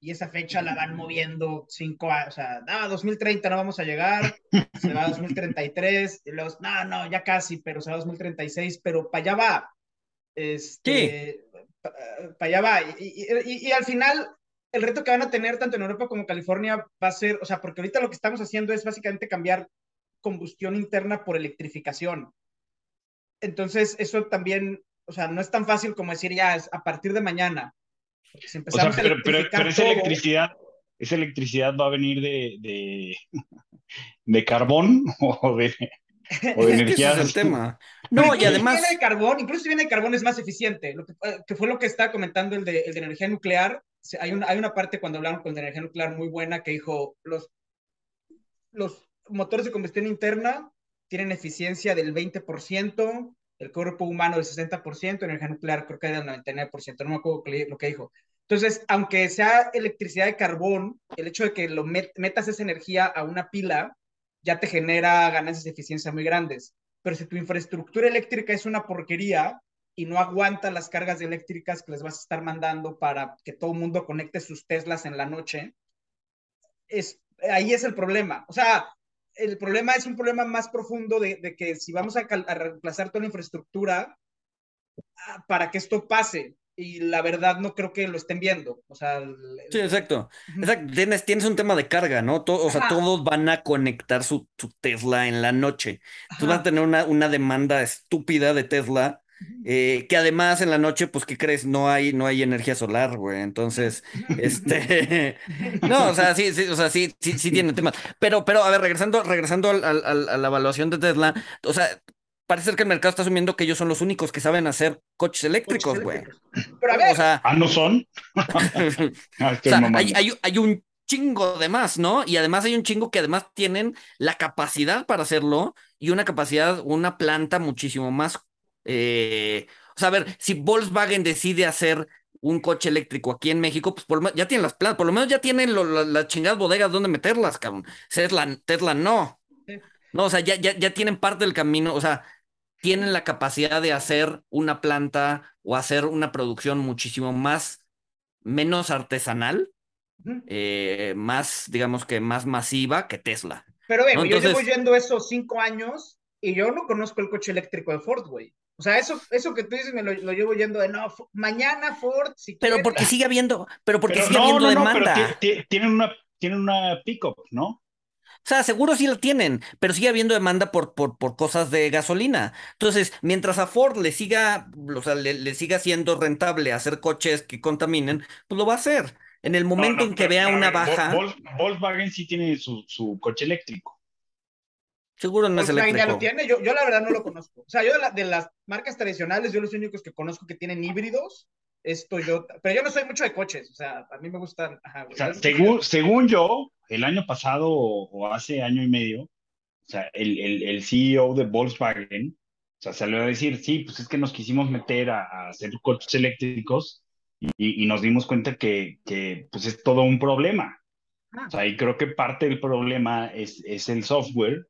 Speaker 4: y esa fecha la van moviendo cinco años. O sea, no, 2030 no vamos a llegar, se va a 2033, y los, no, no, ya casi, pero se va a 2036, pero para allá va. Este, para allá va. Y, y- y- y al final, el reto que van a tener tanto en Europa como California va a ser, o sea, porque ahorita lo que estamos haciendo es básicamente cambiar combustión interna por electrificación. Entonces, eso también, o sea, no es tan fácil como decir ya es a partir de mañana. Si
Speaker 3: O sea, pero, pero,
Speaker 4: electrificar
Speaker 3: pero esa
Speaker 4: todo,
Speaker 3: electricidad, esa electricidad va a venir de, de, de carbón o de, o de
Speaker 2: Es que ese
Speaker 3: energías.
Speaker 2: es el tema.
Speaker 4: Pero
Speaker 2: No, y además,
Speaker 4: Si viene de carbón, incluso si viene de carbón es más eficiente, lo que, eh, que fue lo que estaba comentando el de, el de energía nuclear. Hay una, hay una parte cuando hablaron con el de energía nuclear muy buena que dijo, los, los motores de combustión interna tienen eficiencia del 20%, el cuerpo humano del 60%, energía nuclear creo que del 99%, no me acuerdo lo que dijo. Entonces, aunque sea electricidad de carbón, el hecho de que lo met- metas esa energía a una pila ya te genera ganancias de eficiencia muy grandes. Pero si tu infraestructura eléctrica es una porquería y no aguanta las cargas eléctricas que les vas a estar mandando para que todo el mundo conecte sus Teslas en la noche, es, ahí es el problema. O sea, el problema es un problema más profundo de, de que si vamos a, reemplazar toda la infraestructura ah, para que esto pase, y la verdad no creo que lo estén viendo. O sea, el-
Speaker 2: sí, exacto. Tienes, tienes un tema de carga, ¿no? To- o sea,
Speaker 4: Ajá.
Speaker 2: todos van a conectar su, su Tesla en la noche. Entonces vas a tener una, una demanda estúpida de Tesla. Eh, que además en la noche, pues, ¿qué crees? No hay, no hay energía solar, güey. Entonces, este, no, o sea, sí, sí, o sea, sí, sí, sí tiene temas. Pero, pero, a ver, regresando, regresando al- al- al- a la evaluación de Tesla, o sea, parece ser que el mercado está asumiendo que ellos son los únicos que saben hacer coches eléctricos,
Speaker 4: Coches
Speaker 2: güey.
Speaker 4: Pero a ver,
Speaker 2: O sea,
Speaker 3: Ah, no son. Ah,
Speaker 2: O sea, hay, hay, hay un chingo de más, ¿no? Y además hay un chingo que además tienen la capacidad para hacerlo y una capacidad, una planta muchísimo más. Eh, o sea, a ver, si Volkswagen decide hacer un coche eléctrico aquí en México, pues por lo menos ya tienen las plantas, por lo menos ya tienen lo- las chingadas bodegas donde meterlas, cabrón. Tesla, Tesla no. No, o sea, ya, ya, ya tienen parte del camino, o sea, tienen la capacidad de hacer una planta o hacer una producción muchísimo más, menos artesanal eh, más, digamos que más masiva que Tesla.
Speaker 4: Pero bueno,
Speaker 2: No,
Speaker 4: yo llevo yendo esos cinco años y yo no conozco el coche eléctrico de Ford, güey. O sea, eso, eso que tú dices me lo, lo llevo yendo de no, mañana Ford, si
Speaker 2: Pero
Speaker 4: quiere.
Speaker 2: porque sigue habiendo, pero porque
Speaker 3: Pero
Speaker 2: sigue
Speaker 3: no,
Speaker 2: habiendo
Speaker 3: no, no, pero
Speaker 2: demanda.
Speaker 3: ti- ti- tienen una, tienen una pickup, ¿no?
Speaker 2: O sea, seguro sí la tienen, pero sigue habiendo demanda por, por, por cosas de gasolina. Entonces, mientras a Ford le siga, o sea, le, le siga siendo rentable hacer coches que contaminen, pues lo va a hacer. En el momento
Speaker 3: No, no,
Speaker 2: en que
Speaker 3: pero-
Speaker 2: vea una
Speaker 3: ver, Vol-
Speaker 2: baja,
Speaker 3: Vol- Volkswagen sí tiene su, su coche eléctrico.
Speaker 2: Seguro no es
Speaker 4: Volkswagen ya lo
Speaker 2: eléctrico.
Speaker 4: tiene, yo, yo la verdad no lo conozco. O sea, yo de, la- de las marcas tradicionales, yo los únicos que conozco que tienen híbridos es Toyota. Pero yo no soy mucho de coches, o sea, a mí me gustan. Ajá,
Speaker 3: O sea, según, según yo, el año pasado o, o hace año y medio, o sea, el, el, el CEO de Volkswagen, o sea, salió a decir, sí, pues es que nos quisimos meter a, a hacer coches eléctricos y, y nos dimos cuenta que, que, pues es todo un problema.
Speaker 4: Ah.
Speaker 3: O sea, y creo que parte del problema es, es el software,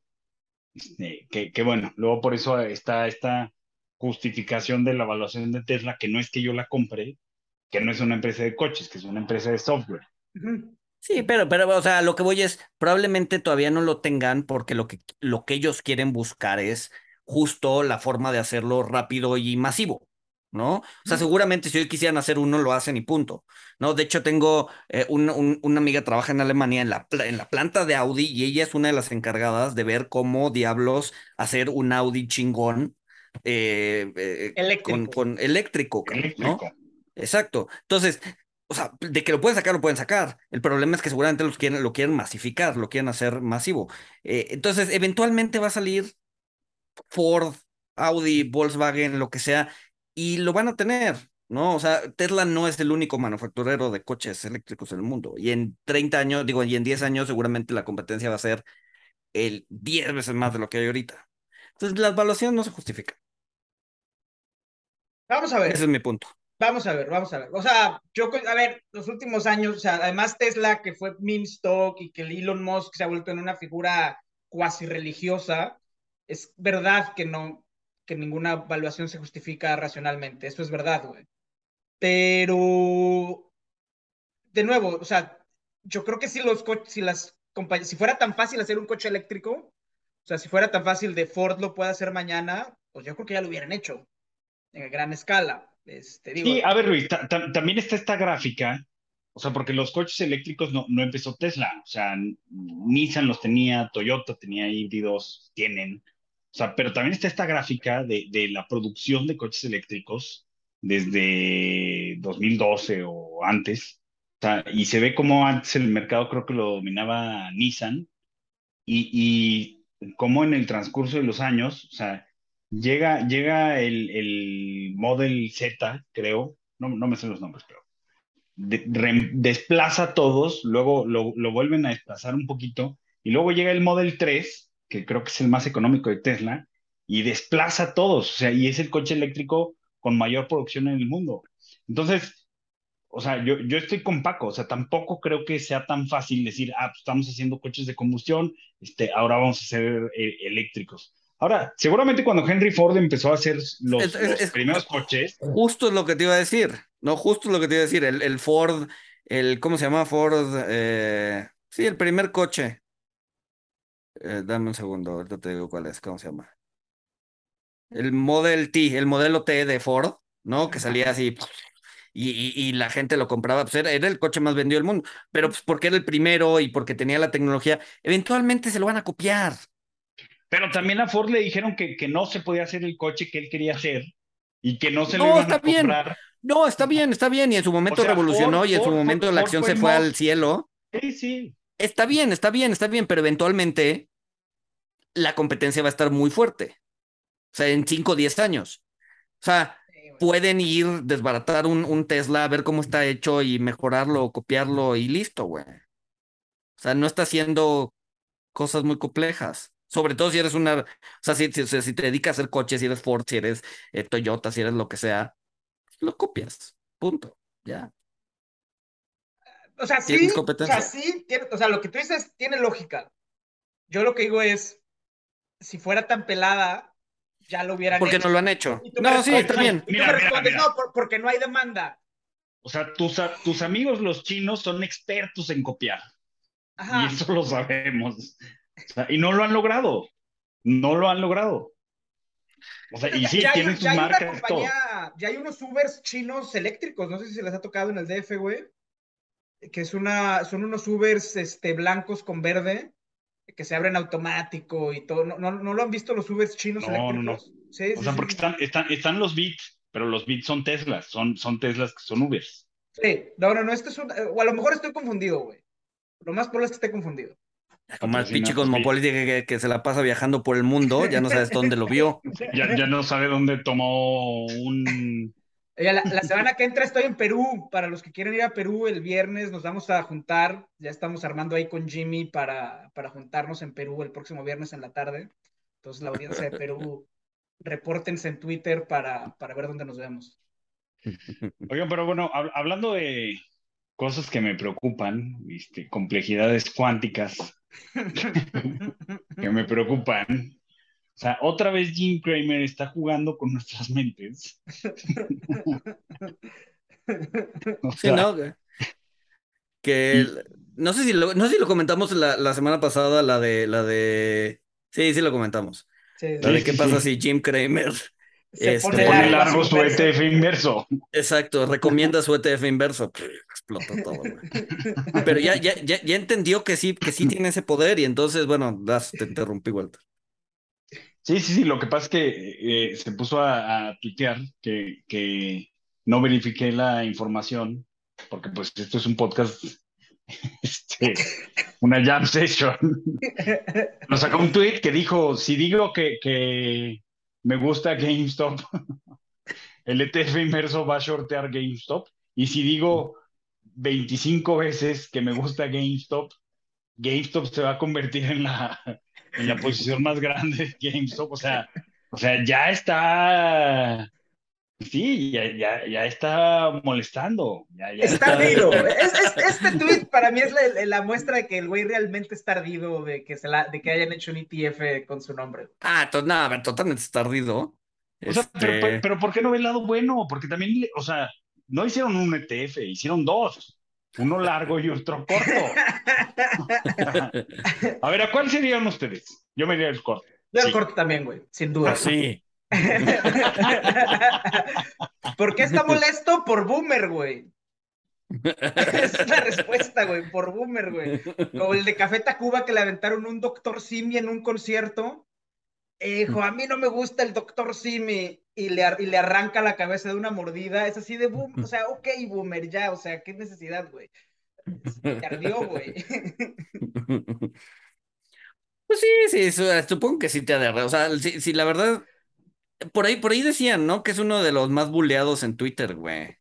Speaker 3: este, que, que bueno, luego por eso está esta justificación de la evaluación de Tesla, que no es que yo la compre, que no es una empresa de coches, que es una empresa de software.
Speaker 2: Sí, pero, pero, o sea, lo que voy es, probablemente todavía no lo tengan porque lo que, lo que ellos quieren buscar es justo la forma de hacerlo rápido y masivo, ¿no? O sea, seguramente si hoy quisieran hacer uno, lo hacen y punto, ¿no? De hecho, tengo eh, un- un- una amiga que trabaja en Alemania en la, en la planta de Audi y ella es una de las encargadas de ver cómo diablos hacer un Audi chingón eh, eh, con,
Speaker 4: Eléctrico.
Speaker 2: con eléctrico, cabrón, ¿no?
Speaker 3: Eléctrico.
Speaker 2: Exacto. Entonces, o sea, de que lo pueden sacar, lo pueden sacar. El problema es que seguramente los quieren, lo quieren masificar, lo quieren hacer masivo. Entonces, eventualmente va a salir Ford, Audi, Volkswagen, lo que sea, y lo van a tener. ¿no? O sea, Tesla no es el único manufacturero de coches eléctricos en el mundo. Y en 30 años, digo, y en 10 años seguramente la competencia va a ser el 10 veces más de lo que hay ahorita. Entonces, la evaluación no se justifica.
Speaker 4: Vamos a ver.
Speaker 2: Ese es mi punto.
Speaker 4: Vamos a ver, vamos a ver. O sea, yo, a ver, los últimos años, o sea, además Tesla, que fue meme stock y que Elon Musk se ha vuelto en una figura cuasi religiosa, es verdad que no, que ninguna evaluación se justifica racionalmente. Eso es verdad, güey. Pero, de nuevo, o sea, yo creo que si los si las compañías, si fuera tan fácil hacer un coche eléctrico, o sea, si fuera tan fácil de Ford lo puede hacer mañana, pues yo creo que ya lo hubieran hecho en gran escala. Este, digo,
Speaker 3: Sí, a ver, Luis, ta- ta- también está esta gráfica, o sea, porque los coches eléctricos no, no empezó Tesla, o sea, Nissan los tenía, Toyota tenía híbridos, tienen, o sea, pero también está esta gráfica de, de la producción de coches eléctricos desde 2012 o antes, o sea, y se ve como antes el mercado creo que lo dominaba Nissan, y, y cómo en el transcurso de los años, o sea, llega, llega el, el Model Z, creo, no, no me sé los nombres, pero desplaza a todos, luego lo, lo vuelven a desplazar un poquito, y luego llega el Model 3, que creo que es el más económico de Tesla, y desplaza a todos, o sea, y es el coche eléctrico con mayor producción en el mundo. Entonces, o sea, yo, yo estoy con Paco, o sea, tampoco creo que sea tan fácil decir, ah, pues estamos haciendo coches de combustión, este, ahora vamos a hacer eh, eléctricos. Ahora, seguramente cuando Henry Ford empezó a hacer los,
Speaker 2: Es- es-
Speaker 3: los
Speaker 2: es-
Speaker 3: primeros coches,
Speaker 2: Justo es lo que te iba a decir, ¿no? Justo es lo que te iba a decir. El, el Ford, el, ¿cómo se llama? Ford, eh, sí, el primer coche. Eh, dame un segundo, ahorita te digo cuál es, ¿cómo se llama? El Model T, el modelo T de Ford, ¿no? Que salía así y, y- y la gente lo compraba, pues era, era el coche más vendido del mundo, pero pues porque era el primero y porque tenía la tecnología, eventualmente se lo van a copiar.
Speaker 3: pero también a Ford le dijeron que, que no se podía hacer el coche que él quería hacer y que no se lo
Speaker 2: No,
Speaker 3: iban
Speaker 2: está
Speaker 3: a
Speaker 2: bien.
Speaker 3: comprar.
Speaker 2: No, está bien, está bien, y en su momento
Speaker 3: O sea,
Speaker 2: revolucionó
Speaker 3: Ford-
Speaker 2: y en su momento
Speaker 3: Ford-
Speaker 2: la acción se fue al cielo.
Speaker 3: Sí, sí.
Speaker 2: Está bien, está bien, está bien, pero eventualmente la competencia va a estar muy fuerte. O sea, en 5 o 10 años. O sea, pueden ir, desbaratar un, un Tesla, ver cómo está hecho y mejorarlo, copiarlo y listo, güey. O sea, no está haciendo cosas muy complejas. Sobre todo si eres una, o sea, si, si, si te dedicas a hacer coches, si eres Ford, si eres eh, Toyota, si eres lo que sea, lo copias. Punto. Ya.
Speaker 4: O sea, sí, o sea, sí, tiene- o sea, lo que tú dices tiene lógica. Yo lo que digo es, si fuera tan pelada, ya lo hubieran
Speaker 2: Porque
Speaker 4: hecho.
Speaker 2: no lo han hecho. No, sí, está bien.
Speaker 3: Mira, mira,
Speaker 4: no, por- porque no hay demanda.
Speaker 3: O sea, tus, tus amigos los chinos son expertos en copiar.
Speaker 4: Ajá.
Speaker 3: Y eso lo sabemos. O sea, y no lo han logrado. No lo han logrado. O sea, y
Speaker 4: Ya-
Speaker 3: sí,
Speaker 4: ya hay-
Speaker 3: tienen sus
Speaker 4: ya hay una
Speaker 3: marcas, todo.
Speaker 4: compañía, ya hay unos Ubers chinos eléctricos, no sé si se les ha tocado en el DF, güey, que es una, son unos Ubers este, blancos con verde, que se abren automático y todo. ¿No, no, no lo han visto los Ubers chinos
Speaker 3: No, no, no.
Speaker 4: Sí,
Speaker 3: O
Speaker 4: sí,
Speaker 3: sea,
Speaker 4: sí,
Speaker 3: porque
Speaker 4: sí.
Speaker 3: están, están, están los Beats, pero los Beats son Teslas, son, son Teslas que son Ubers.
Speaker 4: Sí, no, no, no, este es un, o a lo mejor estoy confundido, güey. Lo más probable es que esté confundido.
Speaker 2: Como el pinche cosmopolita que, que, que se la pasa viajando por el mundo, ya no sabes dónde lo vio.
Speaker 3: Ya, ya no sabe dónde tomó un...
Speaker 4: La, la semana que entra estoy en Perú. Para los que quieren ir a Perú, el viernes nos vamos a juntar. Ya estamos armando ahí con Jimmy para, para juntarnos en Perú el próximo viernes en la tarde. Entonces, la audiencia de Perú, repórtense en Twitter para, para ver dónde nos vemos.
Speaker 3: Oigan, pero bueno, hab- hablando de cosas que me preocupan, este, complejidades cuánticas que me preocupan. O sea, otra vez Jim Cramer está jugando con nuestras mentes. O
Speaker 2: Sí,
Speaker 3: sea,
Speaker 2: ¿no? Que- Que el- no sé si lo, no sé si lo comentamos la, la semana pasada, la de la de sí, sí lo comentamos.
Speaker 4: Sí,
Speaker 2: La de
Speaker 3: Sí,
Speaker 2: qué
Speaker 3: sí,
Speaker 2: pasa si Jim Cramer,
Speaker 4: Se
Speaker 2: este,
Speaker 3: pone
Speaker 4: largo
Speaker 3: largo
Speaker 4: su.
Speaker 3: ETF inverso.
Speaker 2: exacto, recomienda su ETF inverso, explota todo, güey. Pero ya, ya, ya, ya entendió que sí, que sí tiene ese poder y entonces, bueno, das, te interrumpí, Walter.
Speaker 3: Sí, sí, sí. Lo que pasa es que eh, se puso a, a tuitear que, que no verifiqué la información, porque pues esto es un podcast, este, una jam session. Nos sacó un tweet que dijo, si digo que, que me gusta GameStop, el ETF inmerso va a shortear GameStop. Y si digo 25 veces que me gusta GameStop, GameStop se va a convertir en la, en la posición más grande de GameStop. O sea, o sea, ya está. Sí, ya, ya, ya está molestando. Ya, ya
Speaker 4: Está ardido. Es- es- este tweet para mí es la, la muestra de que el güey realmente está ardido de que, se la, de que hayan hecho un ETF con su nombre.
Speaker 2: Ah, to- ver, totalmente está ardido.
Speaker 3: O sea, pero,
Speaker 2: Este,
Speaker 3: pero, pero ¿por qué no ve el lado bueno? Porque también, o sea, no hicieron un ETF, hicieron dos. Uno largo y otro corto. A ver, ¿a cuál serían ustedes? Yo me iría el corto.
Speaker 4: Yo el
Speaker 3: Sí.
Speaker 4: corto también, güey, sin duda.
Speaker 2: sí.
Speaker 4: ¿Por qué está molesto? Por boomer, güey. Es la respuesta, güey, por boomer, güey. Como el de Café Tacuba que le aventaron un Doctor Simi en un concierto. Eh, Dijo, a mí no me gusta el Doctor Simi. Y le, y le arranca la cabeza de una mordida. Es así de boom. O sea, ok, boomer, ya. O sea, qué necesidad, güey. Te ardió, güey.
Speaker 2: Pues sí, sí, su- supongo que sí te agarra. O sea, sí, sí, la verdad, por ahí, por ahí decían, ¿no? Que es uno de los más buleados en Twitter, güey.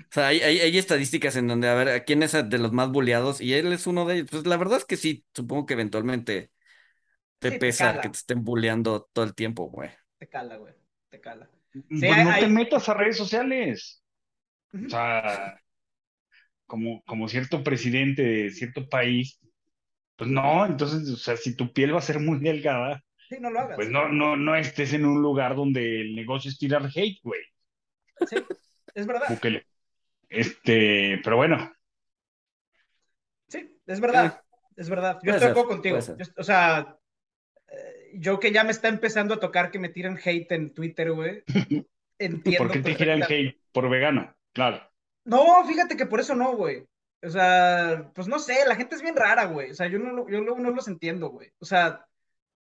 Speaker 2: O sea, hay, hay, hay estadísticas en donde, a ver, ¿a quién es de los más buleados? Y él es uno de ellos. Pues la verdad es que sí, supongo que eventualmente te
Speaker 4: Sí,
Speaker 2: pesa que te estén buleando todo el tiempo, güey.
Speaker 4: Te cala, güey. Te cala.
Speaker 3: Pues
Speaker 4: hay-
Speaker 3: no te metas a redes sociales. O sea, como, como cierto presidente de cierto país, pues no, entonces, o sea, si tu piel va a ser muy delgada,
Speaker 4: Sí, no lo hagas.
Speaker 3: pues no, no, no estés en un lugar donde el negocio es tirar hate, güey.
Speaker 4: Sí, es verdad.
Speaker 3: Búsquele. Este, pero bueno,
Speaker 4: Sí, es verdad. Es verdad. Yo estoy contigo. Yo- o sea, eh, yo que ya me está empezando a tocar que me tiran hate en Twitter, güey. Entiendo.
Speaker 3: ¿por qué te giran
Speaker 4: perfecta-
Speaker 3: hate por vegano? Claro.
Speaker 4: No, fíjate que por eso no, güey. O sea, pues no sé, la gente es bien rara, güey. O sea, yo no, lo- yo luego no los entiendo, güey. O sea,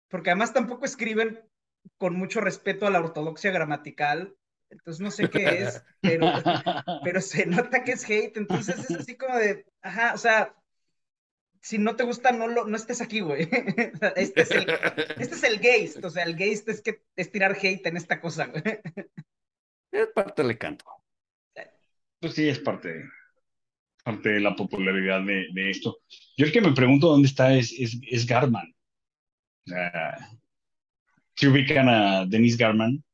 Speaker 4: porque además tampoco escriben con mucho respeto a la ortodoxia gramatical. Entonces no sé qué es, pero, pero se nota que es hate. Entonces es así como de, ajá, o sea, si no te gusta, no, lo, no estés aquí, güey. Este es el, este es el gaste. O sea, el gaste es que es tirar hate en esta cosa, güey.
Speaker 2: Es parte del canto.
Speaker 3: Pues sí, es parte, parte de la popularidad de, de esto. Yo el que me pregunto dónde está es, es, es Garman. O sea, si ubican a Dennis Garman.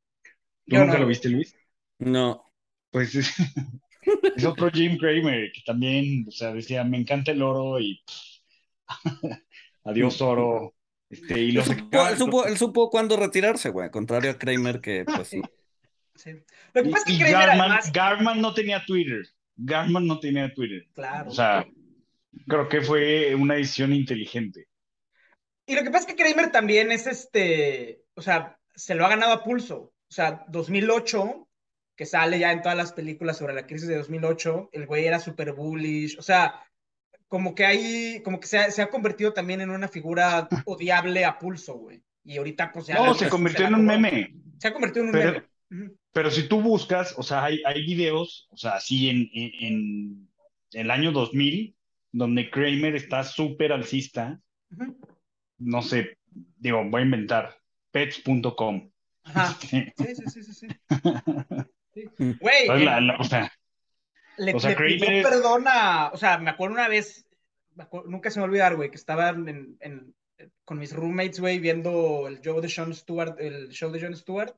Speaker 3: ¿Tú
Speaker 4: Yo
Speaker 3: nunca
Speaker 4: no.
Speaker 3: lo viste, Luis?
Speaker 2: No.
Speaker 3: Pues es, es otro Jim Cramer que también, o sea, decía, me encanta el oro y pff, adiós oro. Este, y
Speaker 2: Él supo, él supo, él supo cuándo retirarse, güey. Contrario a Kramer, que pues
Speaker 4: Sí. Lo que
Speaker 3: y-
Speaker 4: pasa es que Kramer
Speaker 3: Garman,
Speaker 4: además...
Speaker 3: Garman no tenía Twitter. Garman no tenía Twitter.
Speaker 4: Claro.
Speaker 3: O sea, creo que fue una decisión inteligente.
Speaker 4: Y lo que pasa es que Kramer también es este, o sea, se lo ha ganado a pulso. O sea, 2008, que sale ya en todas las películas sobre la crisis de 2008, el güey era súper bullish. O sea, como que ahí, como que se ha, se ha convertido también en una figura odiable a pulso, güey. Y ahorita, pues ya.
Speaker 3: No, se convirtió en un meme.
Speaker 4: Se ha convertido en un
Speaker 3: Pero-
Speaker 4: meme. Ujú.
Speaker 3: Pero si tú buscas, o sea, hay, hay videos, o sea, así en, en, en el año 2000, donde Kramer está súper alcista,
Speaker 4: Ujú.
Speaker 3: no sé, digo, voy a inventar, pets.com.
Speaker 4: Ajá. Sí, sí, sí, sí, sí. Sí. Güey,
Speaker 3: Entonces, la- la- o sea,
Speaker 4: le,
Speaker 3: O sea,
Speaker 4: le pidió
Speaker 3: Kramer es-
Speaker 4: perdón a, o sea, me acuerdo una vez, acuerdo- nunca se me va a olvidar, güey, que estaba en, en- con mis roommates, güey, viendo el show de Jon Stewart, el show de Jon Stewart.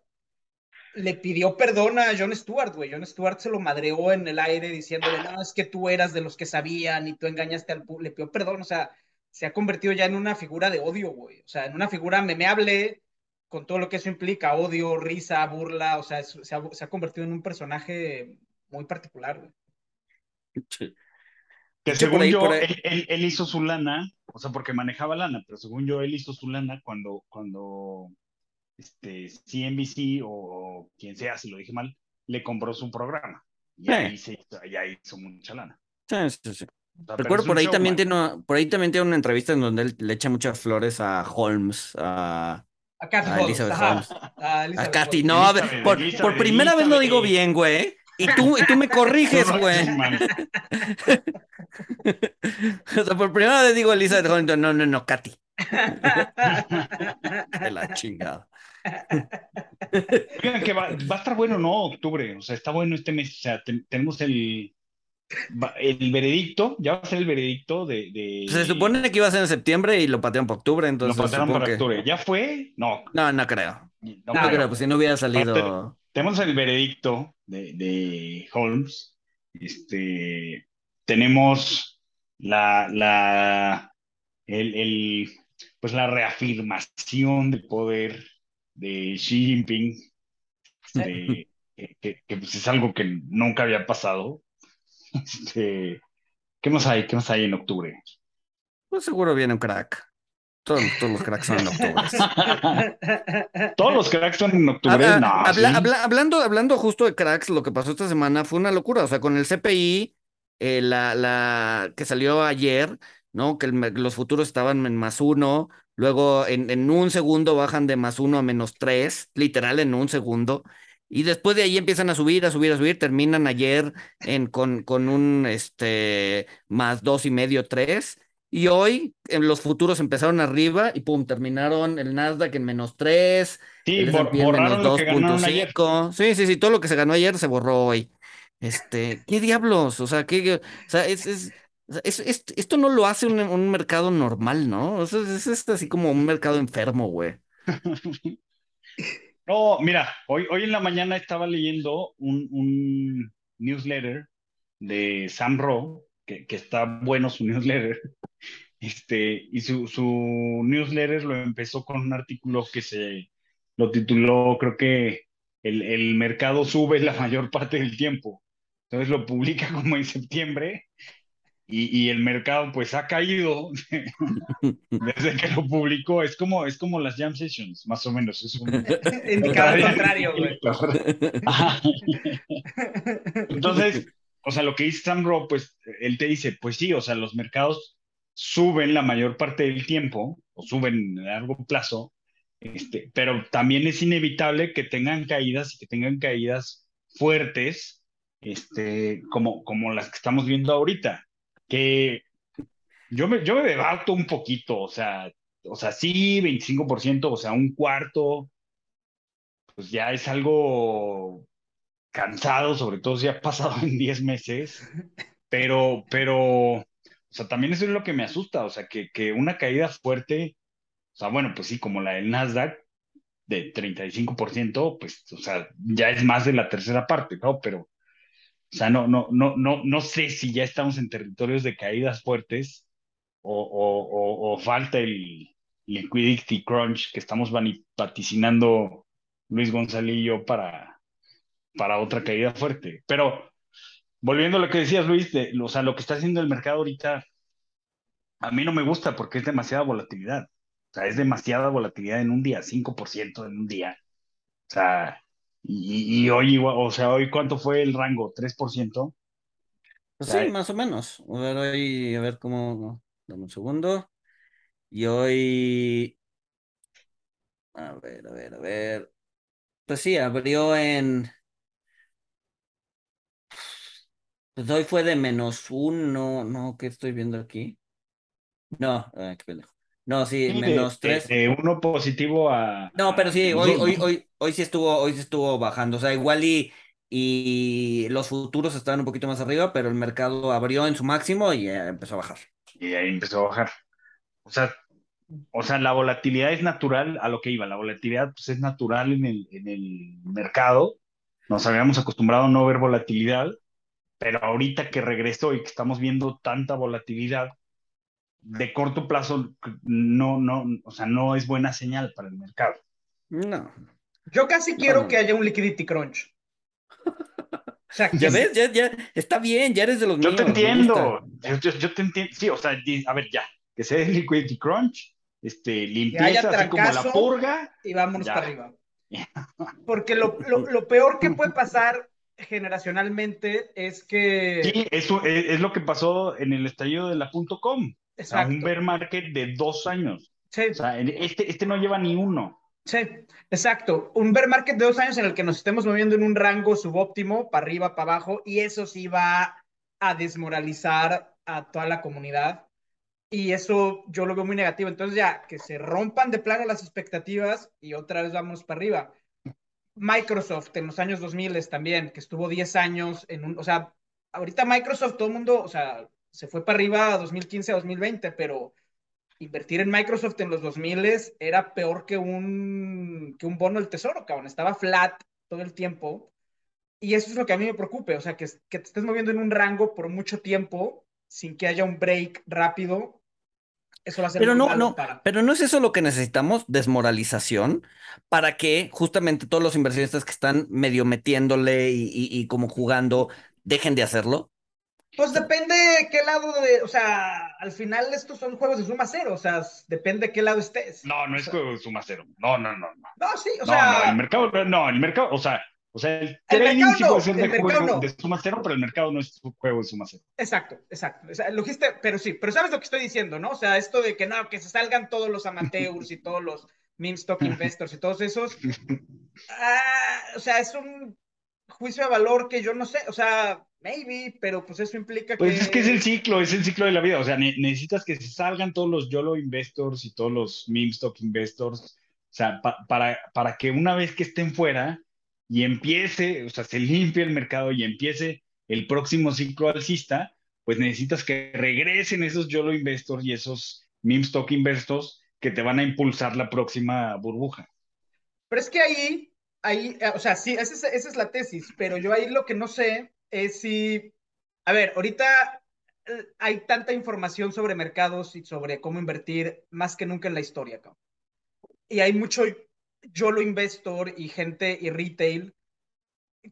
Speaker 4: Le pidió perdón a Jon Stewart, güey. Jon Stewart se lo madreó en el aire diciéndole, no, es que tú eras de los que sabían y tú engañaste al público. Le pidió perdón, o sea, se ha convertido ya en una figura de odio, güey. O sea, en una figura memeable con todo lo que eso implica, odio, risa, burla, o sea, es- se ha, se ha convertido en un personaje muy particular, güey.
Speaker 3: que
Speaker 2: Sí,
Speaker 3: según
Speaker 2: por ahí,
Speaker 3: yo,
Speaker 2: por ahí.
Speaker 3: Él, él- él hizo su lana, o sea, porque manejaba lana, pero según yo, él hizo su lana cuando, cuando este, CNBC o, o quien sea, si lo dije mal, le compró su programa. Y
Speaker 2: Sí.
Speaker 3: ahí, se hizo, y ahí hizo mucha lana.
Speaker 2: Sí, sí, sí.
Speaker 3: O sea, pero
Speaker 2: Recuerdo por ahí también
Speaker 3: showman.
Speaker 2: tiene una, por ahí también tiene una entrevista en donde él le echa muchas flores a Holmes, a,
Speaker 4: A Kathy
Speaker 2: a
Speaker 4: Holmes,
Speaker 2: Elizabeth. Holmes.
Speaker 4: A Elizabeth. Holmes.
Speaker 2: No, a ver,
Speaker 3: Elizabeth,
Speaker 2: por,
Speaker 3: Elizabeth,
Speaker 2: por primera vez lo digo bien, güey. Y tú, y tú me corriges, güey.
Speaker 3: man.
Speaker 2: O sea, por primera vez digo Elizabeth Holmes. No, no, no, Katy. De la chingada.
Speaker 3: Oigan, que va, va a estar bueno, ¿no? Octubre, o sea, está bueno este mes, o sea, ten- tenemos el, el veredicto, ya va a ser el veredicto de, de-
Speaker 2: Se supone que iba a ser en septiembre y lo patearon para octubre,
Speaker 3: lo
Speaker 2: entonces
Speaker 3: pasaron
Speaker 2: supongo
Speaker 3: para
Speaker 2: que...
Speaker 3: octubre. ¿Ya fue? No,
Speaker 2: No, no creo.
Speaker 3: no
Speaker 2: No
Speaker 3: creo.
Speaker 2: creo, pues si no hubiera salido...
Speaker 3: Tenemos el veredicto de, de Holmes. Este, tenemos la, la, el, el, pues la reafirmación del poder de Xi Jinping, este, que, que- que, pues es algo que nunca había pasado. Este, ¿qué más hay? ¿Qué más hay en octubre?
Speaker 2: Pues seguro viene un crack. Todos, todos los cracks son en octubre.
Speaker 3: Todos los cracks son en octubre.
Speaker 2: Habla-
Speaker 3: No,
Speaker 2: habla-
Speaker 3: sí.
Speaker 2: habla- hablando, hablando justo de cracks, lo que pasó esta semana fue una locura. O sea, con el CPI, eh, la, la que salió ayer, ¿no? Que el los futuros estaban en más uno, luego en, en un segundo bajan de más uno a menos tres, literal en un segundo. Y después de ahí empiezan a subir, a subir, a subir, terminan ayer en, con, con un este, más dos y medio, tres. Y hoy en los futuros empezaron arriba y pum, terminaron el Nasdaq en menos tres,
Speaker 3: Sí,
Speaker 2: el
Speaker 3: bor- borraron
Speaker 2: menos
Speaker 3: lo que ganaron ayer.
Speaker 2: 2.5. Sí, sí, sí, todo lo que se ganó ayer se borró hoy. Este, ¿qué diablos? O sea, ¿qué, o sea, es, es- es- esto no lo hace un, un mercado normal, ¿no? O sea, es, es así como un mercado enfermo, güey.
Speaker 3: No, mira, hoy, hoy en la mañana estaba leyendo un, un newsletter de Sam Ro, que, que está bueno su newsletter, este, y su, su newsletter lo empezó con un artículo que se lo tituló, creo que el, el mercado sube la mayor parte del tiempo. Entonces lo publica como en septiembre y, y el mercado pues ha caído desde que lo publicó. Es como, es como las jam sessions, más o menos. Es un,
Speaker 4: Indicador contrario, güey.
Speaker 3: Entonces, o sea, lo que dice Sam Rowe, pues él te dice, pues sí, o sea, los mercados suben la mayor parte del tiempo, o suben a largo plazo, este, pero también es inevitable que tengan caídas y que tengan caídas fuertes, este, como, como las que estamos viendo ahorita, que yo me, yo me debato un poquito, o sea, o sea, sí, 25%, o sea, un cuarto, pues ya es algo cansado, sobre todo si ha pasado en 10 meses, pero, pero, o sea, también eso es lo que me asusta, o sea, que, que una caída fuerte, o sea, bueno, pues sí, como la del Nasdaq, de 35%, pues, o sea, ya es más de la tercera parte, ¿no? Pero, o sea, no, no, no, no, no sé si ya estamos en territorios de caídas fuertes o, o, falta el liquidity crunch que estamos vaticinando Luis yo para, para otra caída fuerte. Pero volviendo a lo que decías, Luis, de, o sea, lo que está haciendo el mercado ahorita, a mí no me gusta porque es demasiada volatilidad. O sea, es demasiada volatilidad en un día, 5% en un día. O sea, y, y hoy, igual- o sea, hoy cuánto fue el rango, 3%.
Speaker 2: Pues sí, más o menos. A ver, hoy, a ver cómo. Dame un segundo. Y hoy. A ver, a ver, a ver. Pues sí, abrió en. Pues hoy fue de menos uno. No, ¿qué estoy viendo aquí? No, ah, qué pendejo. No, sí, menos
Speaker 3: de-
Speaker 2: tres.
Speaker 3: de uno positivo a,
Speaker 2: No, pero sí, hoy, hoy, hoy, hoy sí estuvo, hoy sí estuvo bajando. O sea, igual y, y los futuros estaban un poquito más arriba, pero el mercado abrió en su máximo y eh, empezó a bajar.
Speaker 3: Y ahí empezó a bajar. O sea, o sea, la volatilidad es natural a lo que iba. La volatilidad pues, es natural en el, en el mercado. Nos habíamos acostumbrado a no ver volatilidad, pero ahorita que regresó y que estamos viendo tanta volatilidad, de corto plazo no, no, o sea, no es buena señal para el mercado.
Speaker 2: No.
Speaker 4: Yo casi quiero
Speaker 2: no.
Speaker 4: que haya un liquidity crunch. O sea,
Speaker 2: Ya ves, ya, ya, está bien, ya eres de los
Speaker 3: Yo
Speaker 2: míos,
Speaker 3: te entiendo, yo, yo- yo te entiendo. Sí, o sea, a ver, ya, que se dé el liquidity crunch, este, limpieza, así como la purga.
Speaker 4: y vámonos
Speaker 3: Ya.
Speaker 4: para arriba. Porque lo, lo- lo peor que puede pasar generacionalmente es que...
Speaker 3: Sí, eso es, es lo que pasó en el estallido de la punto .com.
Speaker 4: Exacto.
Speaker 3: un bear market de dos años.
Speaker 4: Sí,
Speaker 3: O sea, este, este no lleva ni uno.
Speaker 4: sí, exacto. Un bear market de dos años en el que nos estemos moviendo en un rango subóptimo, para arriba, para abajo, y eso sí va a desmoralizar a toda la comunidad. Y eso yo lo veo muy negativo. Entonces ya, que se rompan de plano las expectativas y otra vez vamos para arriba. Microsoft en los años 2000 también, que estuvo 10 años en un, o sea, ahorita Microsoft todo el mundo, o sea, se fue para arriba a 2015 a 2020, pero invertir en Microsoft en los 2000 era peor que un, que un bono del tesoro, cabrón. Estaba flat todo el tiempo. Y eso es lo que a mí me preocupa, o sea, que, que te estés moviendo en un rango por mucho tiempo sin que haya un break rápido. Eso
Speaker 2: Pero no, no,
Speaker 4: para-
Speaker 2: pero no es eso lo que necesitamos, desmoralización, para que justamente todos los inversionistas que están medio metiéndole y, y- y como jugando dejen de hacerlo.
Speaker 4: Pues depende qué lado de, o sea, al final estos son juegos de suma cero, o sea, depende de qué lado estés.
Speaker 3: No, no
Speaker 4: O
Speaker 3: es
Speaker 4: sea,
Speaker 3: juego de suma cero. No, no, no, no.
Speaker 4: No, sí, o
Speaker 3: No,
Speaker 4: sea,
Speaker 3: no, el mercado, no, el mercado, o sea, o sea, el trading sí puede ser de juego
Speaker 4: no.
Speaker 3: de suma cero, pero el mercado no es un juego de suma cero.
Speaker 4: exacto, exacto. O sea, lo dijiste, pero sí, pero sabes lo que estoy diciendo, ¿no? O sea, esto de que no, que se salgan todos los amateurs y todos los meme stock investors y todos esos. Ah, o sea, es un juicio de valor que yo no sé, o sea, maybe, pero pues eso implica
Speaker 3: Pues
Speaker 4: que.
Speaker 3: es que es el ciclo, es el ciclo de la vida. O sea, ne- necesitas que se salgan todos los YOLO investors y todos los meme stock investors. O sea, pa- para, para que una vez que estén fuera y empiece, o sea, se limpie el mercado y empiece el próximo ciclo alcista, pues necesitas que regresen esos YOLO investors y esos meme stock investors que te van a impulsar la próxima burbuja.
Speaker 4: Pero es que ahí, ahí, eh, o sea, sí, esa es, esa es la tesis, pero yo ahí lo que no sé es si, a ver, ahorita eh, hay tanta información sobre mercados y sobre cómo invertir más que nunca en la historia, cabrón. Y hay mucho YOLO investor y gente y retail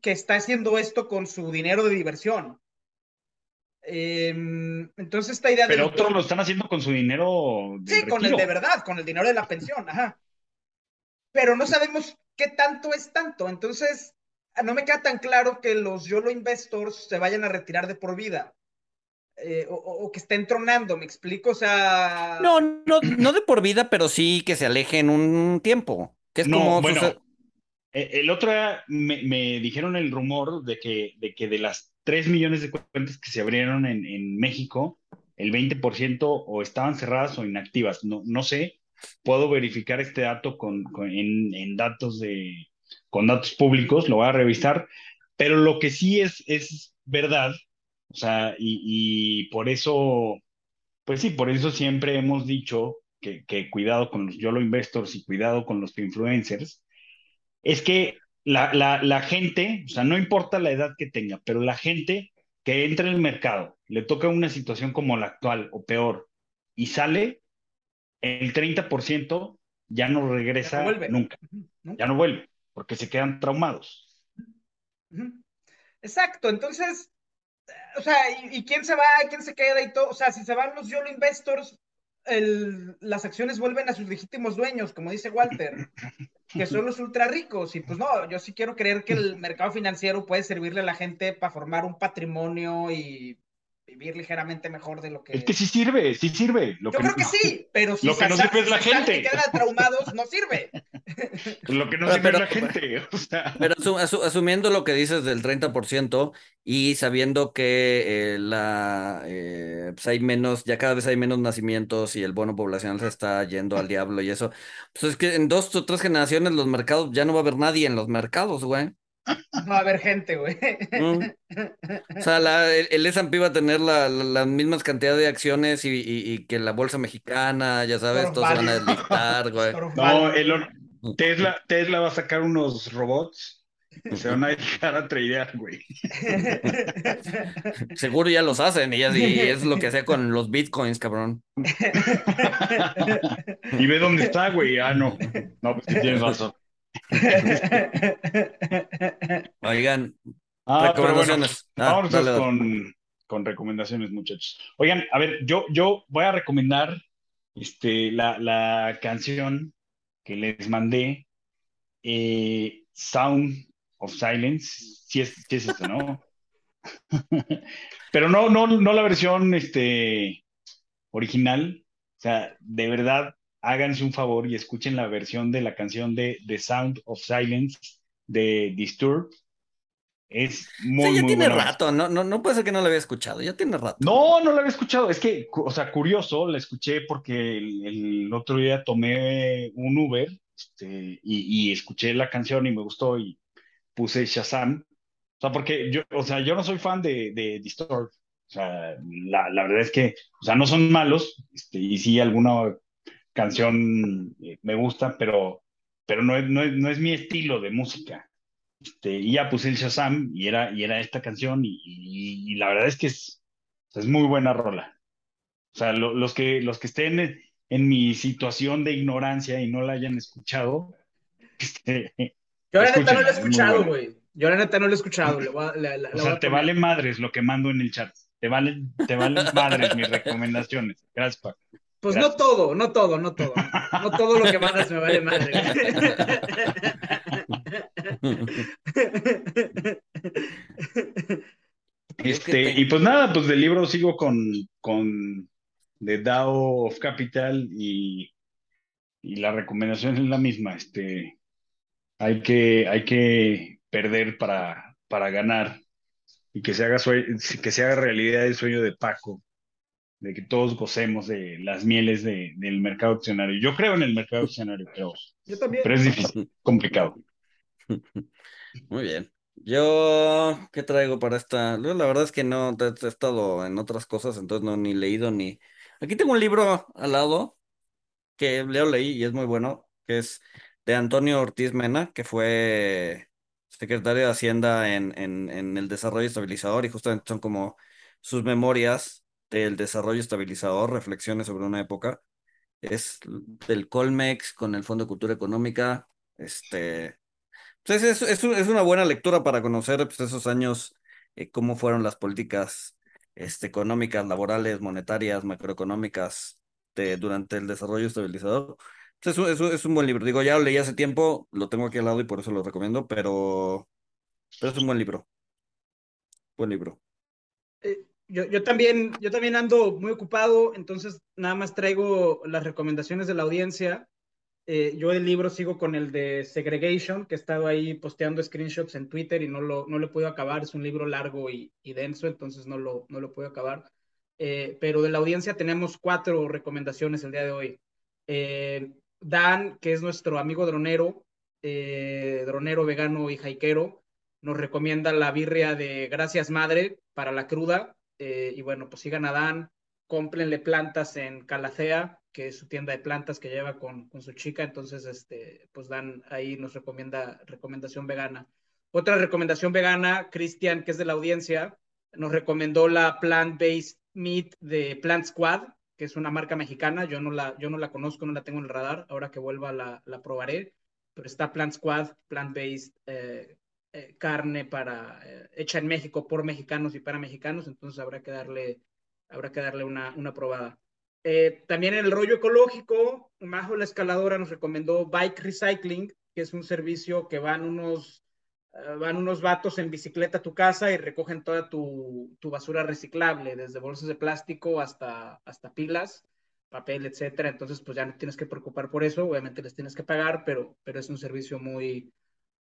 Speaker 4: que está haciendo esto con su dinero de diversión. Em, entonces esta idea de...
Speaker 3: Pero otros lo están haciendo con su dinero de
Speaker 4: Sí, con el
Speaker 3: retiro.
Speaker 4: de verdad, con el dinero de la pensión, ajá. Pero no sabemos qué tanto es tanto. Entonces, no me queda tan claro que los YOLO investors se vayan a retirar de por vida. Eh, o, que estén tronando, ¿me explico? O sea.
Speaker 2: No, no, no de por vida, pero sí que se alejen un tiempo. Que es
Speaker 3: No,
Speaker 2: como
Speaker 3: bueno, Eh, El otro día me, me dijeron el rumor de que, de que de las 3 millones de cuentas que se abrieron en, en México, el 20% o estaban cerradas o inactivas. No, no sé, puedo verificar este dato con, con- en, en datos de, con datos públicos, lo voy a revisar, pero lo que sí es, es verdad, o sea, y, y por eso, pues sí, por eso siempre hemos dicho que, que cuidado con los YOLO investors y cuidado con los influencers es que la, la, la gente, o sea, no importa la edad que tenga, pero la gente que entra en el mercado, le toca una situación como la actual o peor y sale, el 30% ya no regresa
Speaker 4: Ya no vuelve.
Speaker 3: nunca, ya no vuelve, porque se quedan traumados.
Speaker 4: Exacto, entonces, o sea, ¿y, quién se va, quién se queda y todo? O sea, si se van los YOLO investors, las acciones vuelven a sus legítimos dueños, como dice Walter, que son los ultra ricos. Y pues no, yo sí quiero creer que el mercado financiero puede servirle a la gente para formar un patrimonio y vivir ligeramente mejor de lo que...
Speaker 3: Es que sí sirve, sí sirve. Lo
Speaker 4: Yo
Speaker 3: que
Speaker 4: creo que
Speaker 3: no-
Speaker 4: sí, pero si
Speaker 3: lo que
Speaker 4: se
Speaker 3: no
Speaker 4: sa-
Speaker 3: sirve es la gente.
Speaker 4: y quedan traumados, no sirve.
Speaker 3: Lo que no sirve
Speaker 2: pero-
Speaker 3: es la gente. O sea,
Speaker 2: Pero asu- asu- asumiendo lo que dices del 30% y sabiendo que eh, la, eh, pues hay menos, ya cada vez hay menos nacimientos y el bono poblacional se está yendo al diablo y eso, pues es que en dos o tres generaciones los mercados ya no va a haber nadie en los mercados, güey.
Speaker 4: No va a haber gente, güey.
Speaker 2: Mm. O sea, la- el, el S&P va a tener la- la- las mismas cantidades de acciones y, y- y que la bolsa mexicana, ya sabes, todos se van a deslistar, güey.
Speaker 3: No. Elon, Tesla, Tesla va a sacar unos robots que se van a dedicar a tradear, güey.
Speaker 2: Seguro ya los hacen y, así es lo que hacía con los bitcoins, cabrón.
Speaker 3: Y ve dónde está, güey. Ah, no. No, pues tienes razón.
Speaker 2: Oigan,
Speaker 3: Ah, bueno.
Speaker 2: Ah,
Speaker 3: vámonos
Speaker 2: dale, dale.
Speaker 3: con, con recomendaciones, muchachos. Oigan, a ver, yo, yo voy a recomendar este, la, la canción que les mandé, eh, Sound of Silence. Sí es, sí es esto, ¿no? Pero no, no, no la versión este, original. O sea, de verdad, háganse un favor y escuchen la versión de la canción de The Sound of Silence de Disturbed. Es muy,
Speaker 2: Sí, ya
Speaker 3: muy
Speaker 2: tiene
Speaker 3: buena
Speaker 2: rato, no, no, no puede ser que no lo había escuchado, ya tiene rato.
Speaker 3: No, no la había escuchado. Es que, o sea, curioso, la escuché porque el, el otro día tomé un Uber, este, y, y escuché la canción y me gustó y puse Shazam. O sea, porque yo, o sea, yo no soy fan de, de Disturbed. O sea, la, la verdad es que, o sea, no son malos, este, y sí alguna canción eh, me gusta, pero, pero no es, no es, no es mi estilo de música. Este, y ya puse el Shazam y era, y era esta canción y, y- y la verdad es que es, es muy buena rola. O sea, lo- los que, los que estén en, en mi situación de ignorancia y no la hayan escuchado, este,
Speaker 4: Yo la neta no lo he escuchado, güey. Yo la neta no lo he escuchado. Le voy a- la- la-
Speaker 3: O
Speaker 4: la
Speaker 3: sea, te vale madres lo que mando en el chat. Te valen, te valen madres mis recomendaciones. Gracias, Paco.
Speaker 4: Pues
Speaker 3: Gracias.
Speaker 4: no todo, no todo, no todo. No todo lo que mandas me vale madre.
Speaker 3: Este, y pues nada, pues del libro sigo con, con The DAO of Capital y, y la recomendación es la misma. Este, hay que, hay que perder para, para ganar y que se haga, sue- que se haga realidad el sueño de Paco, de que todos gocemos de las mieles de- del mercado accionario. Yo creo en el mercado accionario, pero,
Speaker 4: Yo también.
Speaker 3: pero es difícil, complicado.
Speaker 2: Muy bien. Yo, ¿qué traigo para esta? Yo la verdad es que no, he he estado en otras cosas, entonces no ni leído ni... Aquí tengo un libro al lado que leo leí y es muy bueno, que es de Antonio Ortiz Mena, que fue secretario de Hacienda en, en, en el desarrollo estabilizador y justamente son como sus memorias del desarrollo estabilizador, reflexiones sobre una época. Es del Colmex con el Fondo de Cultura Económica, este... Pues es, es, una buena lectura para conocer pues, esos años, eh, cómo fueron las políticas este, económicas, laborales, monetarias, macroeconómicas de, durante el desarrollo estabilizador. Pues, es, un- es, un- buen libro. Digo, ya lo leí hace tiempo, lo tengo aquí al lado y por eso lo recomiendo, pero es un buen libro. Buen libro.
Speaker 4: Yo, yo también, yo también ando muy ocupado, entonces nada más traigo las recomendaciones de la audiencia. Eh, yo el libro sigo con el de Segregation, que he estado ahí posteando screenshots en Twitter y no lo, no lo podido acabar. Es un libro largo y, y denso, entonces no lo, no lo puedo acabar. Eh, pero de la audiencia tenemos cuatro recomendaciones el día de hoy. Eh, Dan, que es nuestro amigo dronero, eh, dronero vegano y jaiquero, nos recomienda la birria de Gracias Madre para la cruda. Eh, y bueno, pues sigan a Dan, cómprenle plantas en Calacea, que es su tienda de plantas que lleva con, con su chica. Entonces, este, pues Dan ahí nos recomienda recomendación vegana. Otra recomendación vegana, Cristian, que es de la audiencia, nos recomendó la plant-based meat de Plant Squad, que es una marca mexicana. Yo no la, yo no la conozco, no la tengo en el radar. Ahora que vuelva la, la probaré. Pero está Plant Squad, plant-based eh, eh, carne para, eh, hecha en México por mexicanos y para mexicanos. Entonces habrá que darle, habrá que darle una, una probada. Eh, también en el rollo ecológico, Majo la escaladora nos recomendó Bike Recycling, que es un servicio que van unos, uh, van unos vatos en bicicleta a tu casa y recogen toda tu, tu, basura reciclable, desde bolsas de plástico hasta, hasta pilas, papel, etcétera. Entonces, pues ya no tienes que preocupar por eso. Obviamente les tienes que pagar, pero, pero es un servicio muy,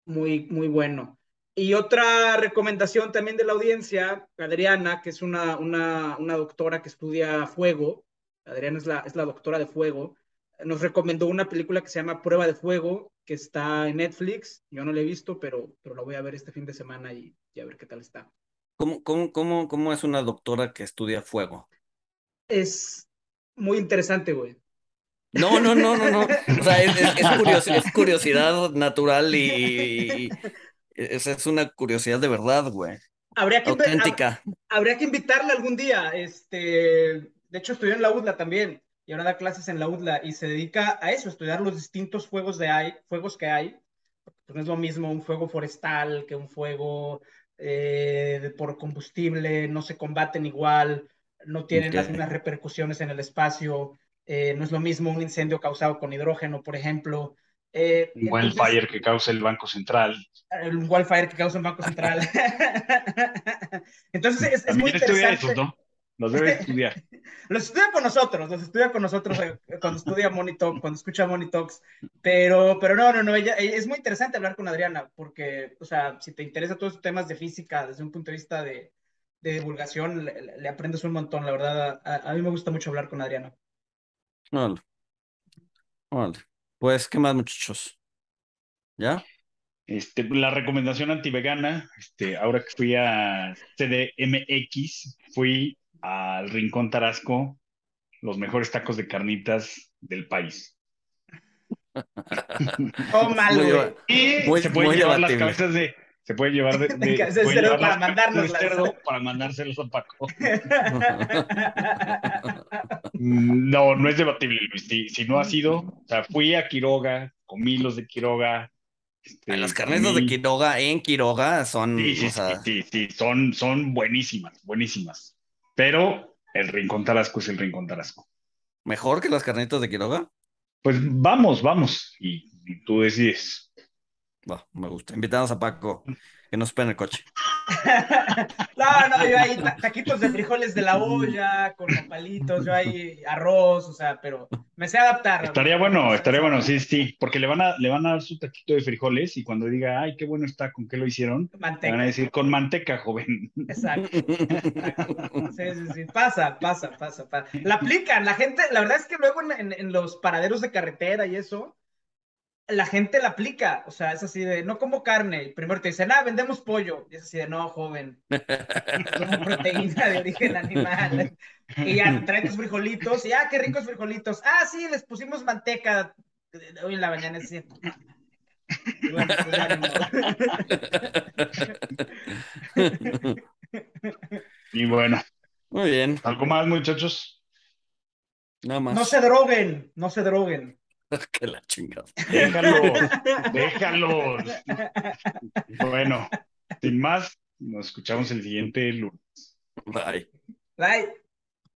Speaker 4: muy, muy bueno. Y otra recomendación también de la audiencia, Adriana, que es una, una, una doctora que estudia fuego, Adriana es la, es la doctora de fuego, nos recomendó una película que se llama Prueba de Fuego, que está en Netflix. Yo no la he visto, pero, pero la voy a ver este fin de semana y, y a ver qué tal está.
Speaker 2: ¿Cómo, cómo, cómo, ¿Cómo es una doctora que estudia fuego?
Speaker 4: Es muy interesante, güey.
Speaker 2: No, no, no, no, no. O sea, es, es, es, curios, es curiosidad natural y, y, es, una curiosidad de verdad, güey.
Speaker 4: Habría que,
Speaker 2: Auténtica.
Speaker 4: habría que invitarla algún día. Este, de hecho, estudió en la UDLA también y ahora da clases en la UDLA y se dedica a eso, a estudiar los distintos fuegos, de hay, fuegos que hay. Pues no es lo mismo un fuego forestal que un fuego eh, por combustible, no se combaten igual, no tienen okay. las mismas repercusiones en el espacio. Eh, no es lo mismo un incendio causado con hidrógeno, por ejemplo.
Speaker 3: Eh, un wildfire que causa el Banco Central.
Speaker 4: Un wildfire que causa el Banco Central. entonces es, es muy interesante.
Speaker 3: Esos, ¿no? los debe estudiar.
Speaker 4: Los estudia con nosotros, los estudia con nosotros eh, cuando estudia Talk, cuando escucha Talks, pero, pero no, no, no, ella, es muy interesante hablar con Adriana, porque, o sea, si te interesa todos estos temas de física desde un punto de vista de, de divulgación, le, aprendes un montón, la verdad, a, mí me gusta mucho hablar con Adriana.
Speaker 2: Vale. Vale. Pues, ¿qué más, muchachos? ¿Ya?
Speaker 3: Este, la recomendación antivegana, este, ahora que fui a CDMX, fui al Rincón Tarasco, los mejores tacos de carnitas del país.
Speaker 4: Oh, malo.
Speaker 3: Y se pueden llevar las cabezas de. Se puede llevar de. de,
Speaker 4: para mandárnoslas.
Speaker 3: cerdo para mandárselos a Paco. no, no es debatible, Luis. Si, si, no ha sido, o sea, fui a Quiroga, comí los de Quiroga,
Speaker 2: este, las carnetas de Quiroga en Quiroga son.
Speaker 3: Sí, sí, sí, son, son buenísimas, buenísimas. Pero el Rincón Tarasco es el Rincón Tarasco.
Speaker 2: ¿Mejor que las carnetas de Quiroga?
Speaker 3: Pues vamos, vamos. Y, tú decides.
Speaker 2: Me gusta. Invitamos a Paco que nos espera el coche.
Speaker 4: no, no, yo hay taquitos de frijoles de la olla, con palitos, yo hay arroz, o sea, pero me sé adaptar.
Speaker 3: Estaría bueno, estaría bueno, sí, sí, porque le van a, le van a dar su taquito de frijoles y cuando diga, ay, qué bueno está, ¿con qué lo hicieron? Manteca. van a decir, con manteca, joven.
Speaker 4: Exacto. Sí, sí, sí, pasa, pasa, pasa, pasa. La aplican, la gente, la verdad es que luego en, en los paraderos de carretera y eso, la gente la aplica, o sea, es así de, no como carne, y primero te dicen, ah, vendemos pollo, y es así de, no, joven, como proteína de origen animal, y ya trae tus frijolitos, y ah, qué ricos frijolitos, ah, sí, les pusimos manteca, hoy en la mañana es así. Y bueno,
Speaker 3: pues y bueno.
Speaker 2: Muy bien.
Speaker 3: ¿Algo más, muchachos?
Speaker 2: Nada más.
Speaker 4: No se droguen, no se droguen.
Speaker 2: que la chingada.
Speaker 3: Déjalos, déjalos. Bueno, sin más, nos escuchamos el siguiente lunes.
Speaker 2: Bye.
Speaker 4: Bye.